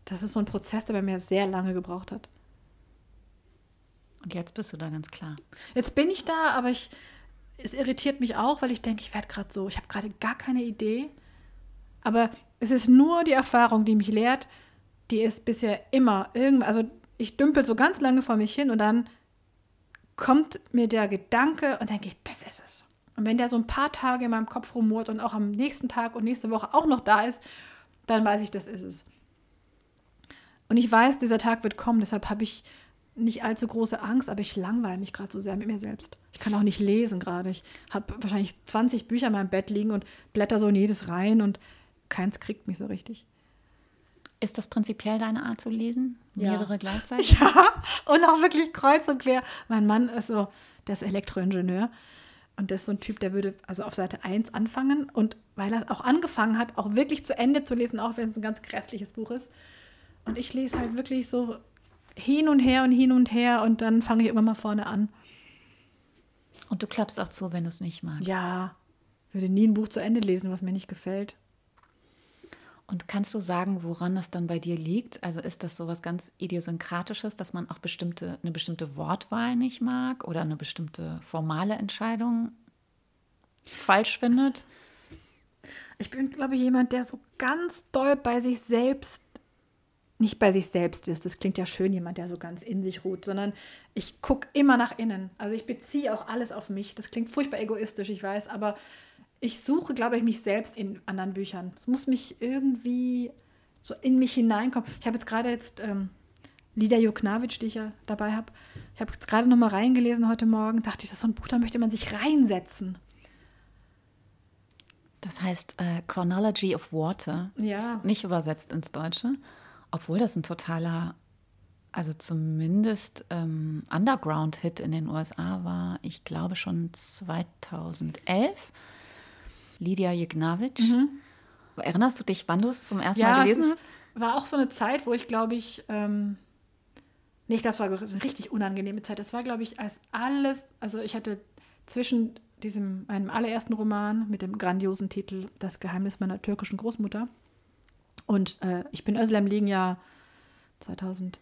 Das ist so ein Prozess, der bei mir sehr lange gebraucht hat. Und jetzt bist du da ganz klar. Jetzt bin ich da, aber ich, es irritiert mich auch, weil ich denke, ich werde gerade so, ich habe gerade gar keine Idee. Aber es ist nur die Erfahrung, die mich lehrt, die ist bisher immer irgendwann, also ich dümpel so ganz lange vor mich hin und dann kommt mir der Gedanke und denke ich, das ist es. Und wenn der so ein paar Tage in meinem Kopf rumort und auch am nächsten Tag und nächste Woche auch noch da ist, dann weiß ich, das ist es. Und ich weiß, dieser Tag wird kommen, deshalb habe ich nicht allzu große Angst, aber ich langweile mich gerade so sehr mit mir selbst. Ich kann auch nicht lesen gerade. Ich habe wahrscheinlich 20 Bücher in meinem Bett liegen und blätter so in jedes rein und keins kriegt mich so richtig. Ist das prinzipiell deine Art zu lesen? Mehrere ja. gleichzeitig? [laughs] Ja, und auch wirklich kreuz und quer. Mein Mann ist so, der ist Elektroingenieur und der ist so ein Typ, der würde also auf Seite 1 anfangen und weil er auch angefangen hat, auch wirklich zu Ende zu lesen, auch wenn es ein ganz grässliches Buch ist. Und ich lese halt wirklich so hin und her und hin und her und dann fange ich irgendwann mal vorne an. Und du klappst auch zu, wenn du es nicht magst. Ja, ich würde nie ein Buch zu Ende lesen, was mir nicht gefällt. Und kannst du sagen, woran das dann bei dir liegt? Also ist das so was ganz Idiosynkratisches, dass man auch bestimmte, eine bestimmte Wortwahl nicht mag oder eine bestimmte formale Entscheidung falsch findet? Ich bin, glaube ich, jemand, der so ganz doll bei sich selbst nicht bei sich selbst ist. Das klingt ja schön, jemand, der so ganz in sich ruht, sondern ich gucke immer nach innen. Also ich beziehe auch alles auf mich. Das klingt furchtbar egoistisch, ich weiß, aber ich suche, glaube ich, mich selbst in anderen Büchern. Es muss mich irgendwie so in mich hineinkommen. Ich habe jetzt gerade jetzt ähm, Lidia Joknavic, die ich ja dabei habe, ich habe jetzt gerade noch mal reingelesen heute Morgen, dachte ich, das ist so ein Buch, da möchte man sich reinsetzen. Das heißt äh, Chronology of Water. Ja. Ist nicht übersetzt ins Deutsche. Obwohl das ein totaler, also zumindest ähm, Underground-Hit in den USA war, ich glaube schon 2011. Lydia Jegnavic. Mhm. Erinnerst du dich, wann du es zum ersten ja, Mal gelesen hast? War auch so eine Zeit, wo ich glaube ich, ähm, nee, ich glaube, es war eine richtig unangenehme Zeit. Das war, glaube ich, als alles, also ich hatte zwischen diesem, meinem allerersten Roman mit dem grandiosen Titel Das Geheimnis meiner türkischen Großmutter und äh, ich bin Özlem liegen ja 2007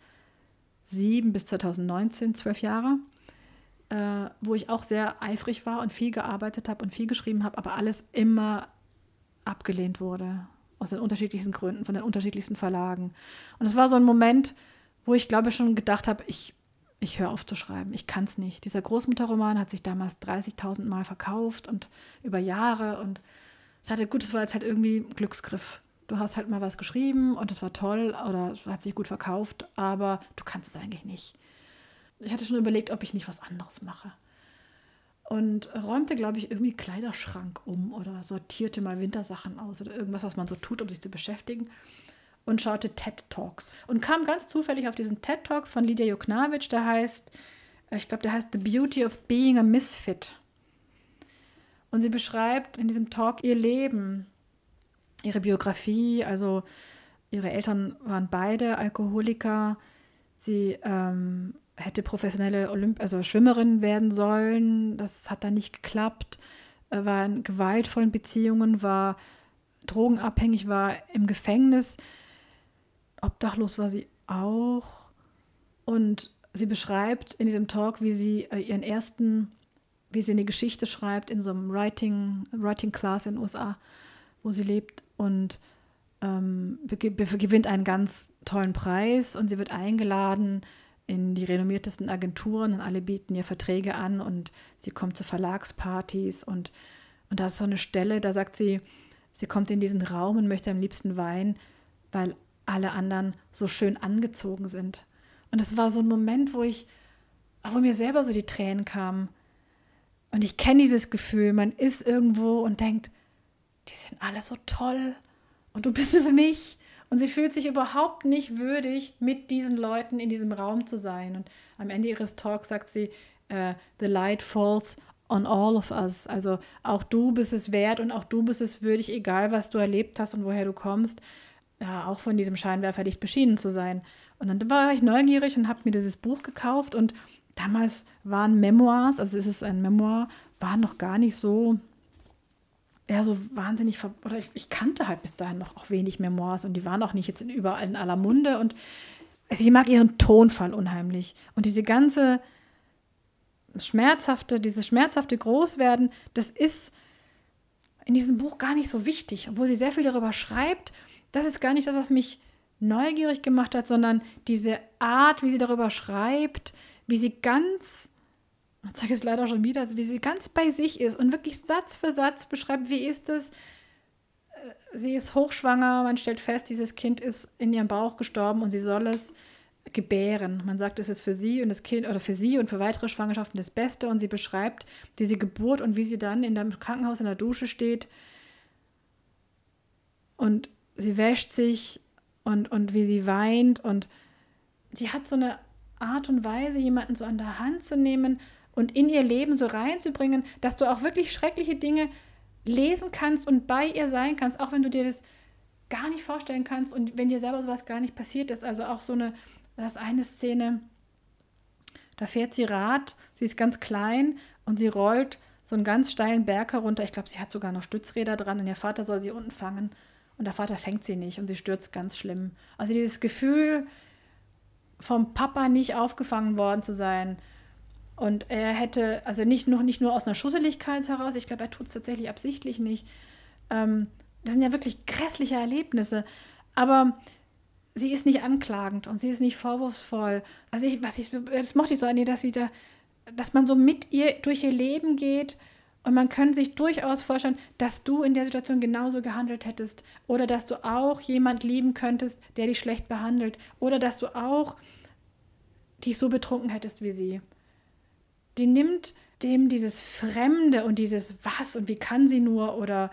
bis 2019, zwölf Jahre, äh, wo ich auch sehr eifrig war und viel gearbeitet habe und viel geschrieben habe, aber alles immer abgelehnt wurde. Aus den unterschiedlichsten Gründen, von den unterschiedlichsten Verlagen. Und es war so ein Moment, wo ich glaube schon gedacht habe, ich, ich höre auf zu schreiben. Ich kann es nicht. Dieser Großmutterroman hat sich damals 30.000 Mal verkauft und über Jahre. Und ich hatte, gut, es war jetzt halt irgendwie ein Glücksgriff du hast halt mal was geschrieben und es war toll oder hat sich gut verkauft, aber du kannst es eigentlich nicht. Ich hatte schon überlegt, ob ich nicht was anderes mache. Und räumte, glaube ich, irgendwie Kleiderschrank um oder sortierte mal Wintersachen aus oder irgendwas, was man so tut, um sich zu beschäftigen. Und schaute TED Talks. Und kam ganz zufällig auf diesen TED Talk von Lydia Joknavic, der heißt, äh, ich glaube, der heißt The Beauty of Being a Misfit. Und sie beschreibt in diesem Talk ihr Leben ihre Biografie, also ihre Eltern waren beide Alkoholiker. Sie ähm, hätte professionelle Olymp also Schwimmerin werden sollen. Das hat dann nicht geklappt. Er war in gewaltvollen Beziehungen, war drogenabhängig, war im Gefängnis. Obdachlos war sie auch. Und sie beschreibt in diesem Talk, wie sie äh, ihren ersten, wie sie eine Geschichte schreibt in so einem Writing, Writing Class in den USA, wo sie lebt und ähm, gewinnt einen ganz tollen Preis und sie wird eingeladen in die renommiertesten Agenturen und alle bieten ihr Verträge an und sie kommt zu Verlagspartys und, und da ist so eine Stelle, da sagt sie, sie kommt in diesen Raum und möchte am liebsten weinen, weil alle anderen so schön angezogen sind. Und es war so ein Moment, wo ich, wo mir selber so die Tränen kamen. Und ich kenne dieses Gefühl, man ist irgendwo und denkt, die sind alle so toll und du bist es nicht. Und sie fühlt sich überhaupt nicht würdig, mit diesen Leuten in diesem Raum zu sein. Und am Ende ihres Talks sagt sie, uh, The light falls on all of us. Also auch du bist es wert und auch du bist es würdig, egal was du erlebt hast und woher du kommst, ja, auch von diesem Scheinwerferlicht beschienen zu sein. Und dann war ich neugierig und habe mir dieses Buch gekauft und damals waren Memoirs, also es ist ein Memoir, waren noch gar nicht so, ja, so wahnsinnig, oder ich, ich, kannte halt bis dahin noch auch wenig Memoirs und die waren auch nicht jetzt überall in aller Munde und also ich mag ihren Tonfall unheimlich und diese ganze schmerzhafte, dieses schmerzhafte Großwerden, das ist in diesem Buch gar nicht so wichtig, obwohl sie sehr viel darüber schreibt. Das ist gar nicht das, was mich neugierig gemacht hat, sondern diese Art, wie sie darüber schreibt, wie sie ganz, ich sage es leider schon wieder, wie sie ganz bei sich ist und wirklich Satz für Satz beschreibt, wie ist es, äh, sie ist hochschwanger, man stellt fest, dieses Kind ist in ihrem Bauch gestorben und sie soll es gebären. Man sagt, es ist für sie und das Kind oder für sie und für weitere Schwangerschaften das Beste und sie beschreibt diese Geburt und wie sie dann in dem Krankenhaus in der Dusche steht und sie wäscht sich und, und wie sie weint und sie hat so eine Art und Weise, jemanden so an der Hand zu nehmen und in ihr Leben so reinzubringen, dass du auch wirklich schreckliche Dinge lesen kannst und bei ihr sein kannst, auch wenn du dir das gar nicht vorstellen kannst und wenn dir selber sowas gar nicht passiert ist. Also auch so eine, das ist eine Szene, da fährt sie Rad, sie ist ganz klein und sie rollt so einen ganz steilen Berg herunter. Ich glaube, sie hat sogar noch Stützräder dran und ihr Vater soll sie unten fangen. Und der Vater fängt sie nicht und sie stürzt ganz schlimm. Also dieses Gefühl, vom Papa nicht aufgefangen worden zu sein. Und er hätte, also nicht nur, nicht nur aus einer Schusseligkeit heraus, ich glaube, er tut es tatsächlich absichtlich nicht. Ähm, das sind ja wirklich grässliche Erlebnisse. Aber sie ist nicht anklagend und sie ist nicht vorwurfsvoll. Also ich, was ich, das mochte ich so an ihr, dass sie da, dass man so mit ihr durch ihr Leben geht und man könnte sich durchaus vorstellen, dass du in der Situation genauso gehandelt hättest oder dass du auch jemand lieben könntest, der dich schlecht behandelt oder dass du auch dich so betrunken hättest wie sie. Die nimmt dem dieses Fremde und dieses Was und wie kann sie nur oder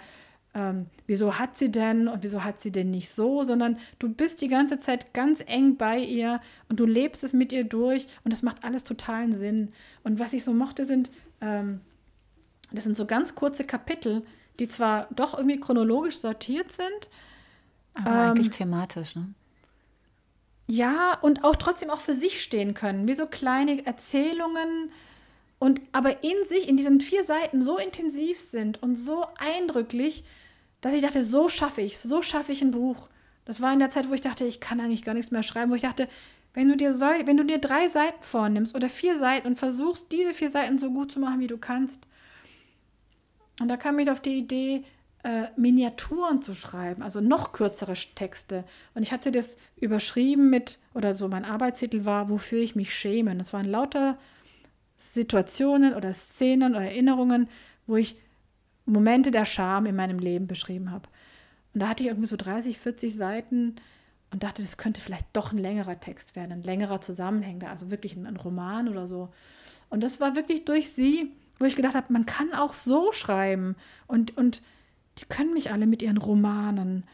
ähm, wieso hat sie denn und wieso hat sie denn nicht so, sondern du bist die ganze Zeit ganz eng bei ihr und du lebst es mit ihr durch und es macht alles totalen Sinn. Und was ich so mochte, sind ähm, das sind so ganz kurze Kapitel, die zwar doch irgendwie chronologisch sortiert sind. Aber ähm, eigentlich thematisch, ne? Ja, und auch trotzdem auch für sich stehen können, wie so kleine Erzählungen und aber in sich, in diesen vier Seiten so intensiv sind und so eindrücklich, dass ich dachte, so schaffe ich es, so schaffe ich ein Buch. Das war in der Zeit, wo ich dachte, ich kann eigentlich gar nichts mehr schreiben, wo ich dachte, wenn du dir, so, wenn du dir drei Seiten vornimmst oder vier Seiten und versuchst, diese vier Seiten so gut zu machen, wie du kannst, und da kam ich auf die Idee, äh, Miniaturen zu schreiben, also noch kürzere Texte. Und ich hatte das überschrieben mit, oder so mein Arbeitstitel war, wofür ich mich schäme. Das waren lauter Situationen oder Szenen oder Erinnerungen, wo ich Momente der Scham in meinem Leben beschrieben habe. Und da hatte ich irgendwie so 30, 40 Seiten und dachte, das könnte vielleicht doch ein längerer Text werden, ein längerer Zusammenhänger, also wirklich ein, ein Roman oder so. Und das war wirklich durch sie wo ich gedacht habe, man kann auch so schreiben. Und, und die können mich alle mit ihren Romanen.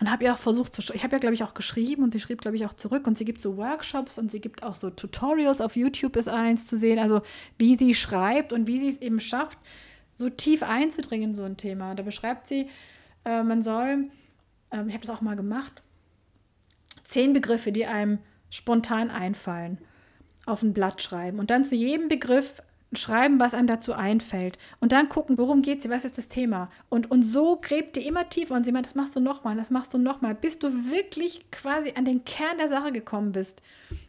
Und habe ja auch versucht zu Ich habe ja, glaube ich, auch geschrieben und sie schrieb, glaube ich, auch zurück. Und sie gibt so Workshops und sie gibt auch so Tutorials auf YouTube ist eins zu sehen. Also wie sie schreibt und wie sie es eben schafft, so tief einzudringen in so ein Thema. Da beschreibt sie, äh, man soll, äh, ich habe das auch mal gemacht, zehn Begriffe, die einem spontan einfallen, auf ein Blatt schreiben und dann zu jedem Begriff schreiben, was einem dazu einfällt und dann gucken, worum geht es, was ist das Thema und, und so gräbt ihr immer tiefer und sie meint, das machst du nochmal, das machst du nochmal, bis du wirklich quasi an den Kern der Sache gekommen bist.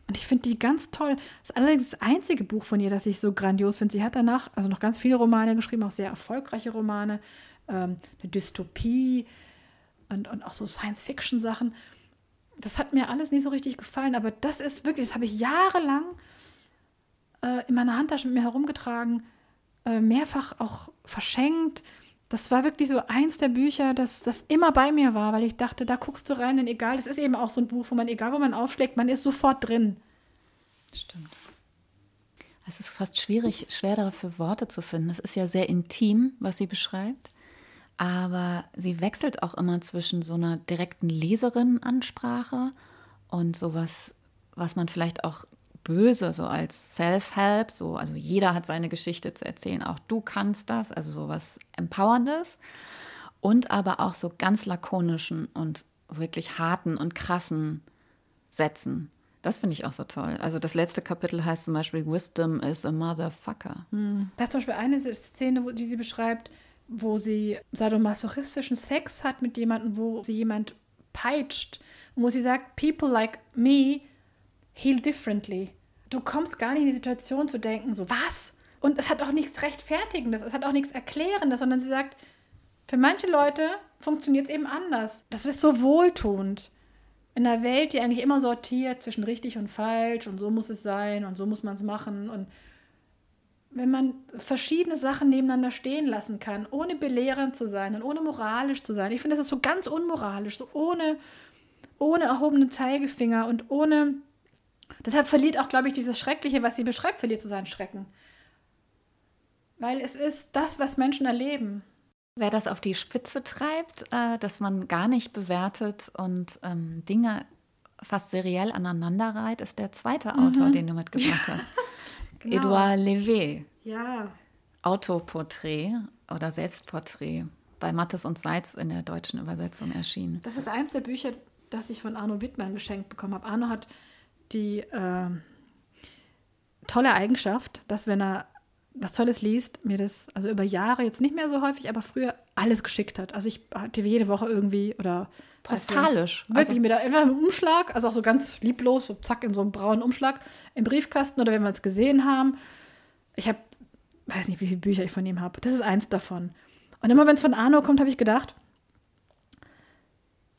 Und ich finde die ganz toll. Das ist allerdings das einzige Buch von ihr, das ich so grandios finde. Sie hat danach also noch ganz viele Romane geschrieben, auch sehr erfolgreiche Romane, ähm, eine Dystopie und, und auch so Science-Fiction-Sachen das hat mir alles nicht so richtig gefallen, aber das ist wirklich, das habe ich jahrelang äh, in meiner Handtasche mit mir herumgetragen, äh, mehrfach auch verschenkt. Das war wirklich so eins der Bücher, das, das immer bei mir war, weil ich dachte, da guckst du rein und egal, das ist eben auch so ein Buch, wo man, egal wo man aufschlägt, man ist sofort drin. Stimmt. Es ist fast schwierig, schwer dafür Worte zu finden. Es ist ja sehr intim, was sie beschreibt aber sie wechselt auch immer zwischen so einer direkten Leserinnenansprache und sowas, was man vielleicht auch böse so als Self-Help, so also jeder hat seine Geschichte zu erzählen, auch du kannst das, also sowas empowerndes und aber auch so ganz lakonischen und wirklich harten und krassen Sätzen. Das finde ich auch so toll. Also das letzte Kapitel heißt zum Beispiel Wisdom is a motherfucker. Hm. Da ist zum Beispiel eine Szene, die sie beschreibt, wo sie sadomasochistischen Sex hat mit jemandem, wo sie jemand peitscht wo sie sagt, people like me heal differently. Du kommst gar nicht in die Situation zu denken, so was? Und es hat auch nichts Rechtfertigendes, es hat auch nichts Erklärendes, sondern sie sagt, für manche Leute funktioniert es eben anders. Das ist so wohltuend. In einer Welt, die eigentlich immer sortiert zwischen richtig und falsch und so muss es sein und so muss man es machen und wenn man verschiedene Sachen nebeneinander stehen lassen kann, ohne belehrend zu sein und ohne moralisch zu sein. Ich finde, das ist so ganz unmoralisch, so ohne, ohne erhobenen Zeigefinger und ohne. Deshalb verliert auch, glaube ich, dieses Schreckliche, was sie beschreibt, verliert zu seinen Schrecken. Weil es ist das, was Menschen erleben. Wer das auf die Spitze treibt, äh, dass man gar nicht bewertet und ähm, Dinge fast seriell aneinander reiht, ist der zweite Autor, mhm. den du mitgebracht hast. [laughs] Genau. Edouard Levé. Ja. Autoporträt oder Selbstporträt bei Mattes und Seitz in der deutschen Übersetzung erschienen. Das ist eins der Bücher, das ich von Arno Wittmann geschenkt bekommen habe. Arno hat die äh, tolle Eigenschaft, dass wenn er was Tolles liest, mir das also über Jahre jetzt nicht mehr so häufig, aber früher alles geschickt hat. Also ich hatte jede Woche irgendwie oder postalisch. Wirklich also, mit einem Umschlag, also auch so ganz lieblos, so zack in so einem braunen Umschlag im Briefkasten oder wenn wir es gesehen haben. Ich habe, weiß nicht, wie viele Bücher ich von ihm habe. Das ist eins davon. Und immer wenn es von Arno kommt, habe ich gedacht,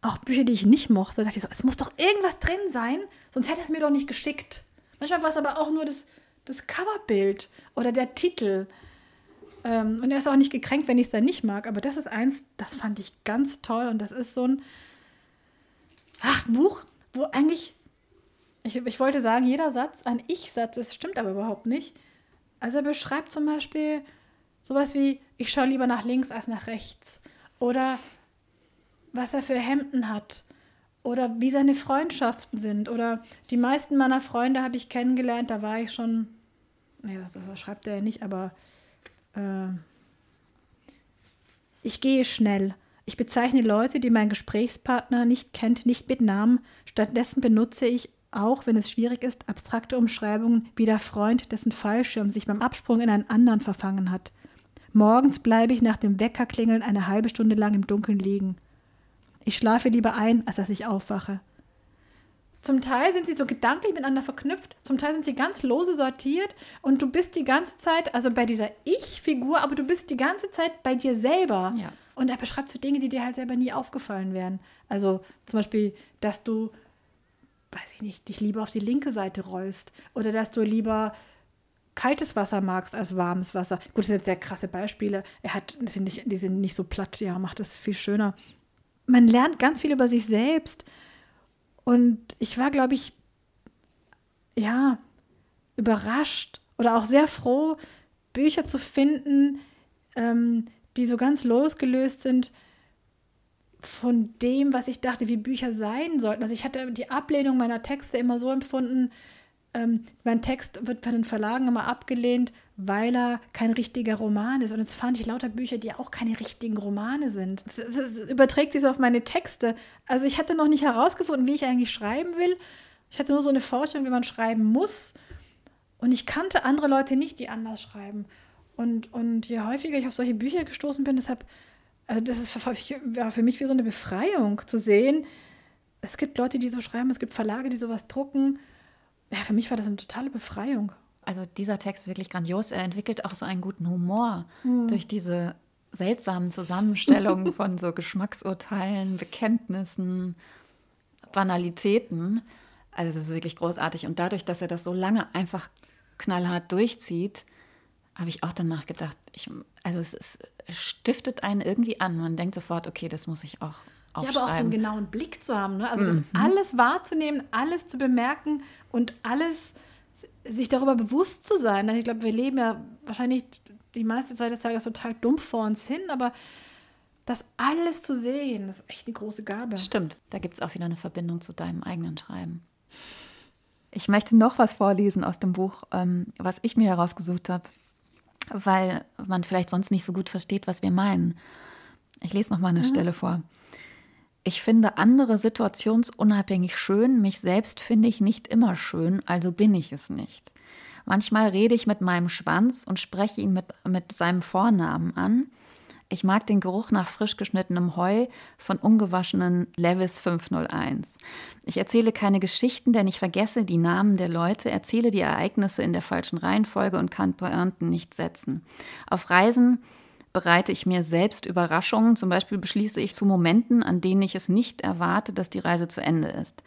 auch Bücher, die ich nicht mochte, da dachte ich so, es muss doch irgendwas drin sein, sonst hätte er es mir doch nicht geschickt. Manchmal war es aber auch nur das, das Coverbild oder der Titel. Ähm, und er ist auch nicht gekränkt, wenn ich es dann nicht mag. Aber das ist eins, das fand ich ganz toll. Und das ist so ein ach, Buch, wo eigentlich, ich, ich wollte sagen, jeder Satz ein Ich-Satz ist, stimmt aber überhaupt nicht. Also er beschreibt zum Beispiel sowas wie, ich schaue lieber nach links als nach rechts. Oder was er für Hemden hat. Oder wie seine Freundschaften sind. Oder die meisten meiner Freunde habe ich kennengelernt, da war ich schon, nee, das, das schreibt er ja nicht, aber äh, ich gehe schnell. Ich bezeichne Leute, die mein Gesprächspartner nicht kennt, nicht mit Namen. Stattdessen benutze ich, auch wenn es schwierig ist, abstrakte Umschreibungen wie der Freund, dessen Fallschirm sich beim Absprung in einen anderen verfangen hat. Morgens bleibe ich nach dem Weckerklingeln eine halbe Stunde lang im Dunkeln liegen. Ich schlafe lieber ein, als dass ich aufwache. Zum Teil sind sie so gedanklich miteinander verknüpft, zum Teil sind sie ganz lose sortiert und du bist die ganze Zeit, also bei dieser Ich-Figur, aber du bist die ganze Zeit bei dir selber. Ja. Und er beschreibt so Dinge, die dir halt selber nie aufgefallen wären. Also zum Beispiel, dass du, weiß ich nicht, dich lieber auf die linke Seite rollst oder dass du lieber kaltes Wasser magst als warmes Wasser. Gut, das sind jetzt sehr krasse Beispiele. Er hat, die sind nicht, die sind nicht so platt, ja, macht das viel schöner. Man lernt ganz viel über sich selbst und ich war, glaube ich, ja, überrascht oder auch sehr froh, Bücher zu finden, ähm, die so ganz losgelöst sind von dem, was ich dachte, wie Bücher sein sollten. Also ich hatte die Ablehnung meiner Texte immer so empfunden, ähm, mein Text wird von den Verlagen immer abgelehnt, weil er kein richtiger Roman ist. Und jetzt fand ich lauter Bücher, die auch keine richtigen Romane sind. Das, das überträgt sich so auf meine Texte. Also ich hatte noch nicht herausgefunden, wie ich eigentlich schreiben will. Ich hatte nur so eine Vorstellung, wie man schreiben muss. Und ich kannte andere Leute nicht, die anders schreiben. Und, und je häufiger ich auf solche Bücher gestoßen bin, deshalb, also das ist für, für mich wie so eine Befreiung zu sehen. Es gibt Leute, die so schreiben, es gibt Verlage, die sowas drucken. Ja, für mich war das eine totale Befreiung. Also dieser Text ist wirklich grandios. Er entwickelt auch so einen guten Humor mhm. durch diese seltsamen Zusammenstellungen [laughs] von so Geschmacksurteilen, Bekenntnissen, Banalitäten. Also es ist wirklich großartig. Und dadurch, dass er das so lange einfach knallhart durchzieht, habe ich auch danach gedacht, ich, also es, ist, stiftet einen irgendwie an. Man denkt sofort, okay, das muss ich auch aufschreiben. Ja, aber auch so einen genauen Blick zu haben. Ne? Also das mhm. alles wahrzunehmen, alles zu bemerken und alles sich darüber bewusst zu sein. Ich glaube, wir leben ja wahrscheinlich die meiste Zeit des Tages total dumpf vor uns hin, aber das alles zu sehen, das ist echt eine große Gabe. Stimmt, da gibt es auch wieder eine Verbindung zu deinem eigenen Schreiben. Ich möchte noch was vorlesen aus dem Buch, ähm, was ich mir herausgesucht habe, weil man vielleicht sonst nicht so gut versteht, was wir meinen. Ich lese noch mal eine mhm. Stelle vor. Ich finde andere situationsunabhängig schön, mich selbst finde ich nicht immer schön, also bin ich es nicht. Manchmal rede ich mit meinem Schwanz und spreche ihn mit, mit seinem Vornamen an. Ich mag den Geruch nach frisch geschnittenem Heu von ungewaschenen Levis 501. Ich erzähle keine Geschichten, denn ich vergesse die Namen der Leute, erzähle die Ereignisse in der falschen Reihenfolge und kann Pointen nicht setzen. Auf Reisen bereite ich mir selbst Überraschungen. Zum Beispiel beschließe ich zu Momenten, an denen ich es nicht erwarte, dass die Reise zu Ende ist.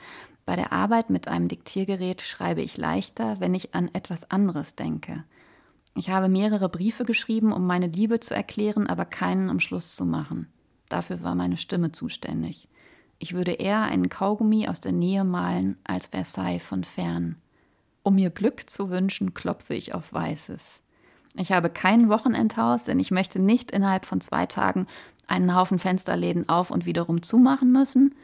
Bei der Arbeit mit einem Diktiergerät schreibe ich leichter, wenn ich an etwas anderes denke. Ich habe mehrere Briefe geschrieben, um meine Liebe zu erklären, aber keinen am Schluss zu machen. Dafür war meine Stimme zuständig. Ich würde eher einen Kaugummi aus der Nähe malen als Versailles von fern. Um mir Glück zu wünschen, klopfe ich auf Weißes. Ich habe kein Wochenendhaus, denn ich möchte nicht innerhalb von zwei Tagen einen Haufen Fensterläden auf und wiederum zumachen müssen.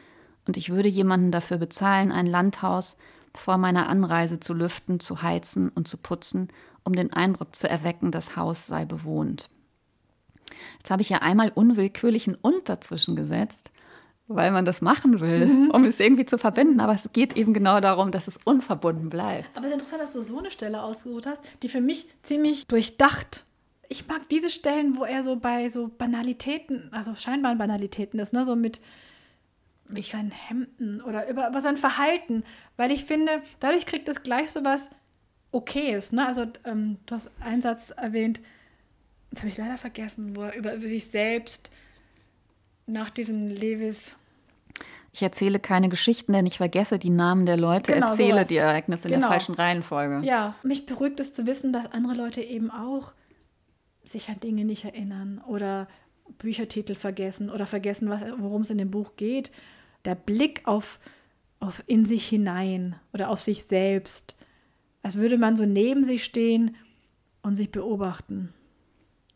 Und ich würde jemanden dafür bezahlen, ein Landhaus vor meiner Anreise zu lüften, zu heizen und zu putzen, um den Eindruck zu erwecken, das Haus sei bewohnt. Jetzt habe ich ja einmal unwillkürlich ein Und dazwischen gesetzt weil man das machen will, mhm. um es irgendwie zu verbinden. Aber es geht eben genau darum, dass es unverbunden bleibt. Aber es ist interessant, dass du so eine Stelle ausgesucht hast, die für mich ziemlich durchdacht. Ich mag diese Stellen, wo er so bei so Banalitäten, also scheinbaren Banalitäten ist, ne, so mit, mit seinen Hemden oder über, über sein Verhalten, weil ich finde, dadurch kriegt es gleich so was Okayes. Ne? Also ähm, du hast einen Satz erwähnt, das habe ich leider vergessen, wo er über, über sich selbst nach diesem Levis ich erzähle keine Geschichten, denn ich vergesse die Namen der Leute, genau, erzähle sowas. die Ereignisse genau. in der genau. falschen Reihenfolge. Ja, mich beruhigt es zu wissen, dass andere Leute eben auch sich an Dinge nicht erinnern oder Büchertitel vergessen oder vergessen, worum es in dem Buch geht. Der Blick auf, auf in sich hinein oder auf sich selbst, als würde man so neben sich stehen und sich beobachten.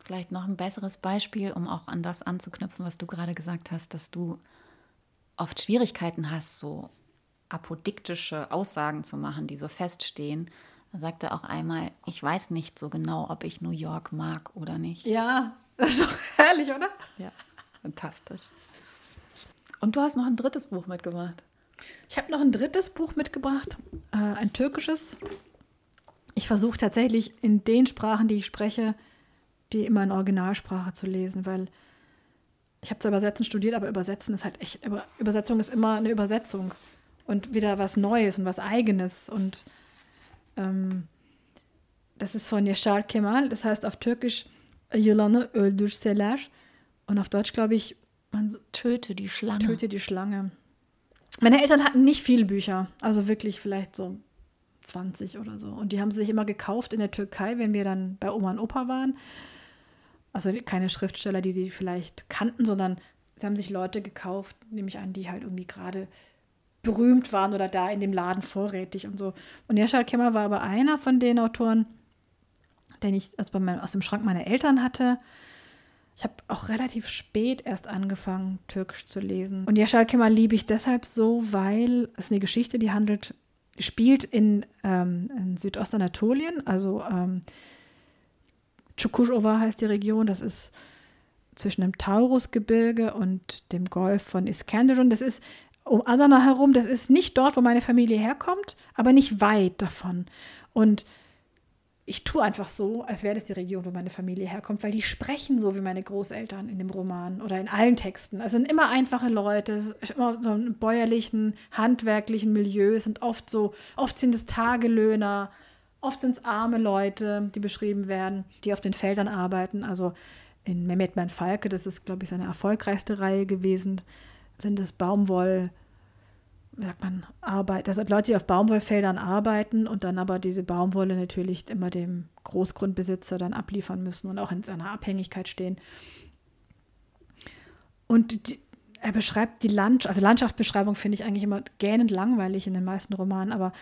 Vielleicht noch ein besseres Beispiel, um auch an das anzuknüpfen, was du gerade gesagt hast, dass du oft Schwierigkeiten hast, so apodiktische Aussagen zu machen, die so feststehen. Da sagte auch einmal, ich weiß nicht so genau, ob ich New York mag oder nicht. Ja, das ist doch herrlich, oder? Ja, fantastisch. Und du hast noch ein drittes Buch mitgebracht. Ich habe noch ein drittes Buch mitgebracht, äh, ein türkisches. Ich versuche tatsächlich in den Sprachen, die ich spreche, die immer in Originalsprache zu lesen, weil ich habe zwar Übersetzen studiert, aber Übersetzen ist halt echt, Übersetzung ist immer eine Übersetzung und wieder was Neues und was Eigenes. Und ähm, das ist von Yaşar Kemal, das heißt auf Türkisch Yılanı öldürseler und auf Deutsch glaube ich, man töte die Schlange. Töte die Schlange. Meine Eltern hatten nicht viele Bücher, also wirklich vielleicht so 20 oder so. Und die haben sie sich immer gekauft in der Türkei, wenn wir dann bei Oma und Opa waren also keine Schriftsteller, die sie vielleicht kannten, sondern sie haben sich Leute gekauft, nehme ich an, die halt irgendwie gerade berühmt waren oder da in dem Laden vorrätig und so. Und Yashar Kemal war aber einer von den Autoren, den ich also meinem, aus dem Schrank meiner Eltern hatte. Ich habe auch relativ spät erst angefangen, Türkisch zu lesen. Und Yashar Kemal liebe ich deshalb so, weil es eine Geschichte, die handelt, spielt in, ähm, in Südostanatolien, also ähm, Chukushova heißt die Region, das ist zwischen dem Taurusgebirge und dem Golf von Iskenderun. Das ist um Adana herum, das ist nicht dort, wo meine Familie herkommt, aber nicht weit davon. Und ich tue einfach so, als wäre das die Region, wo meine Familie herkommt, weil die sprechen so wie meine Großeltern in dem Roman oder in allen Texten. Es sind immer einfache Leute, immer so ein bäuerlichen, handwerklichen Milieu, es sind oft so, oft sind es Tagelöhner, oft sind es arme Leute, die beschrieben werden, die auf den Feldern arbeiten. Also in Mehmet Man Falke, das ist, glaube ich, seine erfolgreichste Reihe gewesen, sind es Baumwoll, sagt man, Arbeit, das sind Leute, die auf Baumwollfeldern arbeiten und dann aber diese Baumwolle natürlich immer dem Großgrundbesitzer dann abliefern müssen und auch in seiner Abhängigkeit stehen. Und die, er beschreibt die Landschaft, also Landschaftsbeschreibung finde ich eigentlich immer gähnend langweilig in den meisten Romanen, aber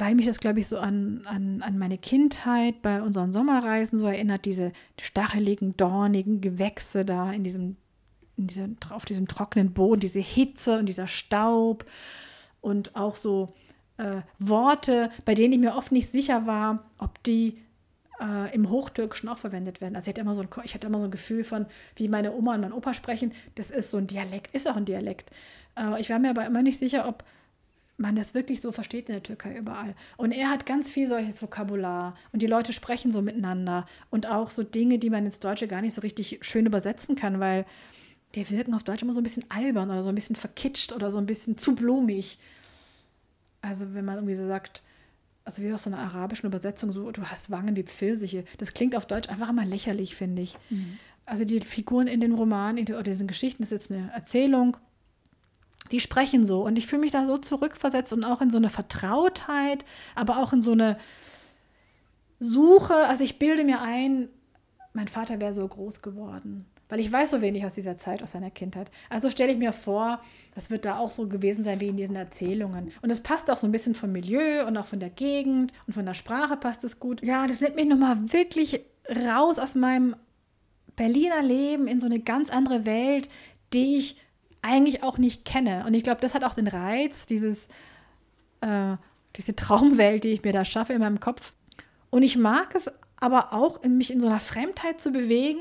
weil mich das, glaube ich, so an, an, an meine Kindheit bei unseren Sommerreisen so erinnert, diese stacheligen, dornigen Gewächse da in diesem in dieser, auf diesem trockenen Boden, diese Hitze und dieser Staub und auch so äh, Worte, bei denen ich mir oft nicht sicher war, ob die äh, im Hochtürkischen auch verwendet werden. Also ich hatte, immer so ein, ich hatte immer so ein Gefühl von, wie meine Oma und mein Opa sprechen, das ist so ein Dialekt, ist auch ein Dialekt. Äh, ich war mir aber immer nicht sicher, ob man das wirklich so versteht in der Türkei überall. Und er hat ganz viel solches Vokabular und die Leute sprechen so miteinander und auch so Dinge, die man ins Deutsche gar nicht so richtig schön übersetzen kann, weil die wirken auf Deutsch immer so ein bisschen albern oder so ein bisschen verkitscht oder so ein bisschen zu blumig. Also wenn man irgendwie so sagt, also wie aus so einer arabischen Übersetzung, so du hast Wangen wie Pfirsiche, das klingt auf Deutsch einfach immer lächerlich, finde ich. Mhm. Also die Figuren in den Romanen oder diesen Geschichten, das ist jetzt eine Erzählung, die sprechen so und ich fühle mich da so zurückversetzt und auch in so eine Vertrautheit, aber auch in so eine Suche. Also ich bilde mir ein, mein Vater wäre so groß geworden weil ich weiß so wenig aus dieser Zeit, aus seiner Kindheit. Also stelle ich mir vor, das wird da auch so gewesen sein wie in diesen Erzählungen. Und es passt auch so ein bisschen vom Milieu und auch von der Gegend und von der Sprache passt es gut. Ja, das nimmt mich nochmal wirklich raus aus meinem Berliner Leben in so eine ganz andere Welt, die ich eigentlich auch nicht kenne. Und ich glaube, das hat auch den Reiz, dieses, äh, diese Traumwelt, die ich mir da schaffe in meinem Kopf. Und ich mag es aber auch, in mich in so einer Fremdheit zu bewegen,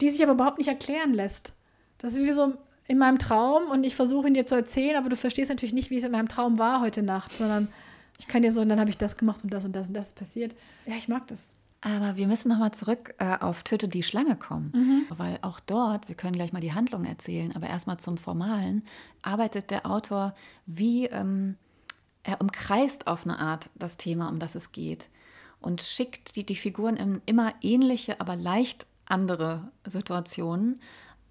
die sich aber überhaupt nicht erklären lässt. Das ist wie so in meinem Traum und ich versuche ihn dir zu erzählen, aber du verstehst natürlich nicht, wie es in meinem Traum war heute Nacht, sondern ich kann dir so, und dann habe ich das gemacht und das und das und das ist passiert. Ja, ich mag das. Aber wir müssen nochmal zurück äh, auf Töte die Schlange kommen, mhm. weil auch dort, wir können gleich mal die Handlung erzählen, aber erstmal zum Formalen, arbeitet der Autor wie, ähm, er umkreist auf eine Art das Thema, um das es geht und schickt die, die Figuren in immer ähnliche, aber leicht andere Situationen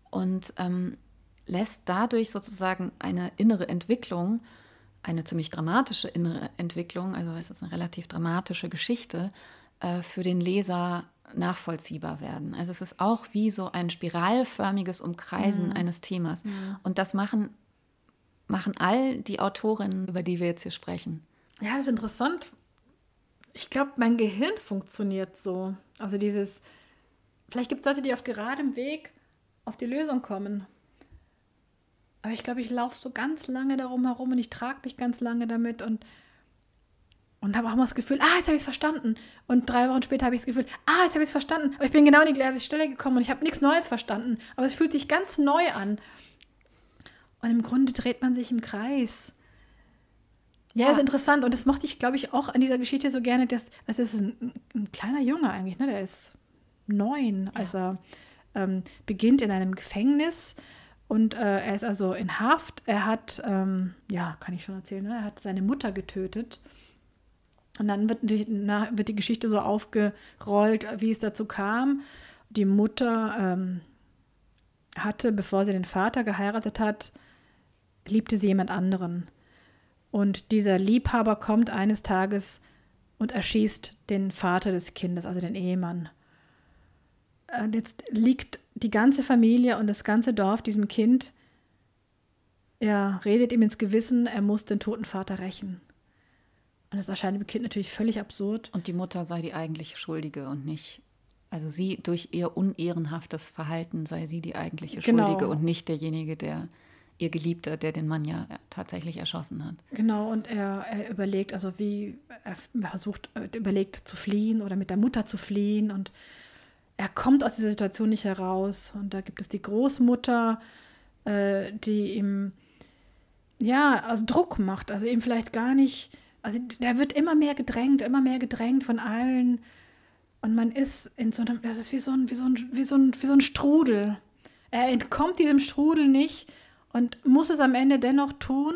und ähm, lässt dadurch sozusagen eine innere Entwicklung, eine ziemlich dramatische innere Entwicklung, also es ist eine relativ dramatische Geschichte, äh, für den Leser nachvollziehbar werden. Also es ist auch wie so ein spiralförmiges Umkreisen mhm. eines Themas. Mhm. Und das machen, machen all die Autorinnen, über die wir jetzt hier sprechen. Ja, das ist interessant. Ich glaube, mein Gehirn funktioniert so. Also dieses, Vielleicht gibt es Leute, die auf geradem Weg auf die Lösung kommen. Aber ich glaube, ich laufe so ganz lange darum herum und ich trage mich ganz lange damit und, und habe auch immer das Gefühl, ah, jetzt habe ich es verstanden. Und drei Wochen später habe ich das Gefühl, ah, jetzt habe ich es verstanden. Aber ich bin genau an die gleiche Stelle gekommen und ich habe nichts Neues verstanden. Aber es fühlt sich ganz neu an. Und im Grunde dreht man sich im Kreis. Ja, ja. ist interessant. Und das mochte ich, glaube ich, auch an dieser Geschichte so gerne. Dass, also es ist ein, ein kleiner Junge eigentlich, ne? Der ist neun, ja. als er ähm, beginnt in einem Gefängnis. Und äh, er ist also in Haft. Er hat, ähm, ja, kann ich schon erzählen, ne? er hat seine Mutter getötet. Und dann wird die, na, wird die Geschichte so aufgerollt, wie es dazu kam. Die Mutter ähm, hatte, bevor sie den Vater geheiratet hat, liebte sie jemand anderen. Und dieser Liebhaber kommt eines Tages und erschießt den Vater des Kindes, also den Ehemann. Und jetzt liegt die ganze Familie und das ganze Dorf diesem Kind, er redet ihm ins Gewissen, er muss den toten Vater rächen. Und das erscheint dem Kind natürlich völlig absurd. Und die Mutter sei die eigentliche Schuldige und nicht, also sie durch ihr unehrenhaftes Verhalten sei sie die eigentliche genau. Schuldige und nicht derjenige, der ihr Geliebter, der den Mann ja tatsächlich erschossen hat. Genau, und er, er überlegt, also wie er versucht, äh, überlegt zu fliehen oder mit der Mutter zu fliehen und er kommt aus dieser Situation nicht heraus. Und da gibt es die Großmutter, äh, die ihm ja, also Druck macht, also ihm vielleicht gar nicht, also der wird immer mehr gedrängt, immer mehr gedrängt von allen. Und man ist in so einem, das ist wie so ein, wie so ein, wie so ein, wie so ein Strudel. Er entkommt diesem Strudel nicht und muss es am Ende dennoch tun.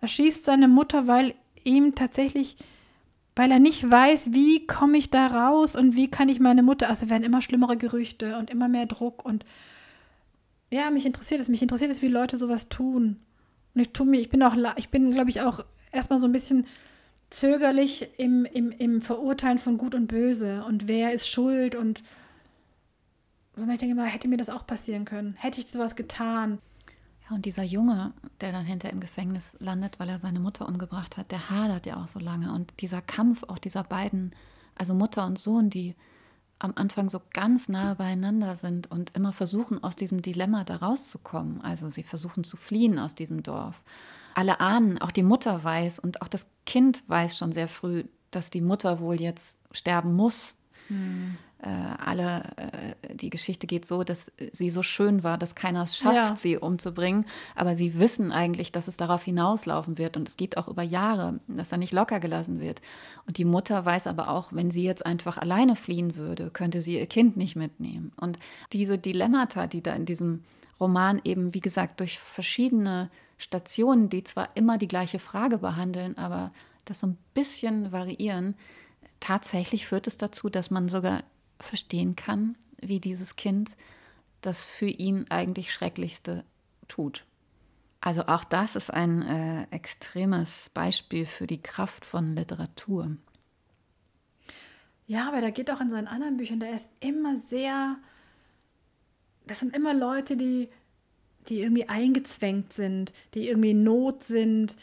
Er schießt seine Mutter, weil ihm tatsächlich, weil er nicht weiß, wie komme ich da raus und wie kann ich meine Mutter, also werden immer schlimmere Gerüchte und immer mehr Druck und ja, mich interessiert es, mich interessiert es, wie Leute sowas tun. Und ich tue mir, ich bin auch, ich bin, glaube ich, auch erstmal so ein bisschen zögerlich im, im, im Verurteilen von Gut und Böse und wer ist schuld und sondern ich denke immer, hätte mir das auch passieren können? Hätte ich sowas getan? Ja, und dieser Junge, der dann hinter im Gefängnis landet, weil er seine Mutter umgebracht hat, der hadert ja auch so lange. Und dieser Kampf auch dieser beiden, also Mutter und Sohn, die am Anfang so ganz nah beieinander sind und immer versuchen, aus diesem Dilemma da rauszukommen. Also sie versuchen zu fliehen aus diesem Dorf. Alle ahnen, auch die Mutter weiß und auch das Kind weiß schon sehr früh, dass die Mutter wohl jetzt sterben muss. Hm äh, alle, äh, die Geschichte geht so, dass sie so schön war, dass keiner es schafft, ja. sie umzubringen. Aber sie wissen eigentlich, dass es darauf hinauslaufen wird. Und es geht auch über Jahre, dass er nicht locker gelassen wird. Und die Mutter weiß aber auch, wenn sie jetzt einfach alleine fliehen würde, könnte sie ihr Kind nicht mitnehmen. Und diese Dilemmata, die da in diesem Roman eben, wie gesagt, durch verschiedene Stationen, die zwar immer die gleiche Frage behandeln, aber das so ein bisschen variieren, tatsächlich führt es dazu, dass man sogar verstehen kann, wie dieses Kind das für ihn eigentlich Schrecklichste tut. Also auch das ist ein äh, extremes Beispiel für die Kraft von Literatur. Ja, aber da geht auch in seinen anderen Büchern, da ist immer sehr, das sind immer Leute, die, die irgendwie eingezwängt sind, die irgendwie in Not sind,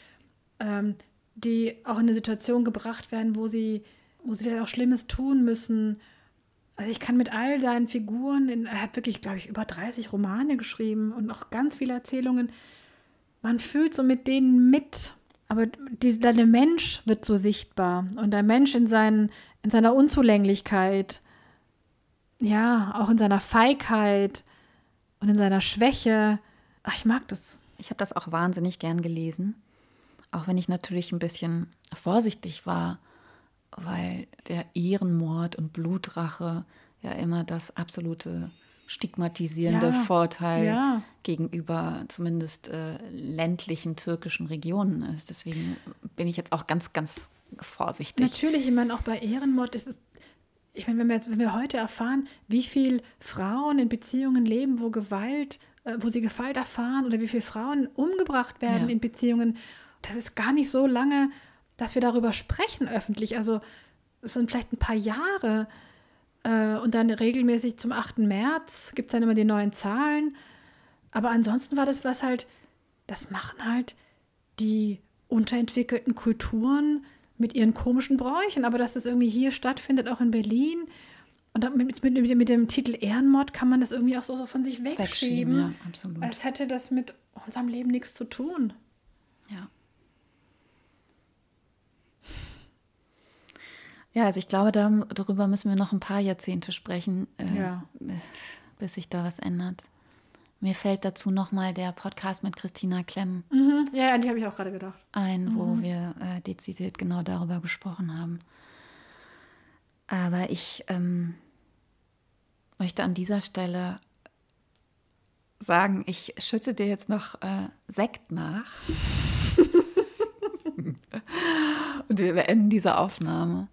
ähm, die auch in eine Situation gebracht werden, wo sie, wo sie auch Schlimmes tun müssen also ich kann mit all seinen Figuren, in, er hat wirklich, glaube ich, über 30 Romane geschrieben und auch ganz viele Erzählungen. Man fühlt so mit denen mit, aber die, der Mensch wird so sichtbar und der Mensch in, seinen, in seiner Unzulänglichkeit, ja, auch in seiner Feigheit und in seiner Schwäche. Ach, ich mag das. Ich habe das auch wahnsinnig gern gelesen, auch wenn ich natürlich ein bisschen vorsichtig war weil der Ehrenmord und Blutrache ja immer das absolute stigmatisierende ja, Vorteil ja. gegenüber zumindest äh, ländlichen türkischen Regionen ist. Deswegen bin ich jetzt auch ganz, ganz vorsichtig. Natürlich, ich meine, auch bei Ehrenmord ist es, ich meine, wenn wir, jetzt, wenn wir heute erfahren, wie viele Frauen in Beziehungen leben, wo Gewalt, wo sie Gewalt erfahren oder wie viele Frauen umgebracht werden ja. in Beziehungen, das ist gar nicht so lange dass wir darüber sprechen öffentlich. Also es sind vielleicht ein paar Jahre. Äh, und dann regelmäßig zum 8. März gibt es dann immer die neuen Zahlen. Aber ansonsten war das was halt, das machen halt die unterentwickelten Kulturen mit ihren komischen Bräuchen. Aber dass das irgendwie hier stattfindet, auch in Berlin. Und mit, mit, mit dem Titel Ehrenmord kann man das irgendwie auch so, so von sich wegschieben. wegschieben ja, absolut. Als hätte das mit unserem Leben nichts zu tun. Ja. Ja, also ich glaube, da, darüber müssen wir noch ein paar Jahrzehnte sprechen, äh, ja. bis sich da was ändert. Mir fällt dazu nochmal der Podcast mit Christina Klemm. Mhm. Ja, die habe ich auch gerade gedacht. Ein, mhm. wo wir äh, dezidiert genau darüber gesprochen haben. Aber ich ähm, möchte an dieser Stelle sagen, ich schütte dir jetzt noch äh, Sekt nach. [laughs] Und wir beenden diese Aufnahme.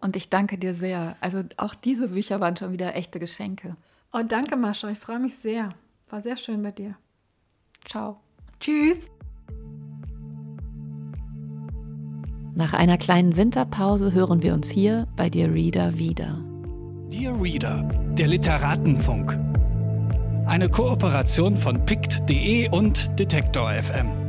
Und ich danke dir sehr. Also auch diese Bücher waren schon wieder echte Geschenke. Oh, danke, Mascha. Ich freue mich sehr. War sehr schön bei dir. Ciao. Tschüss. Nach einer kleinen Winterpause hören wir uns hier bei Dear Reader wieder. Dear Reader, der Literatenfunk. Eine Kooperation von pict.de und Detektor FM.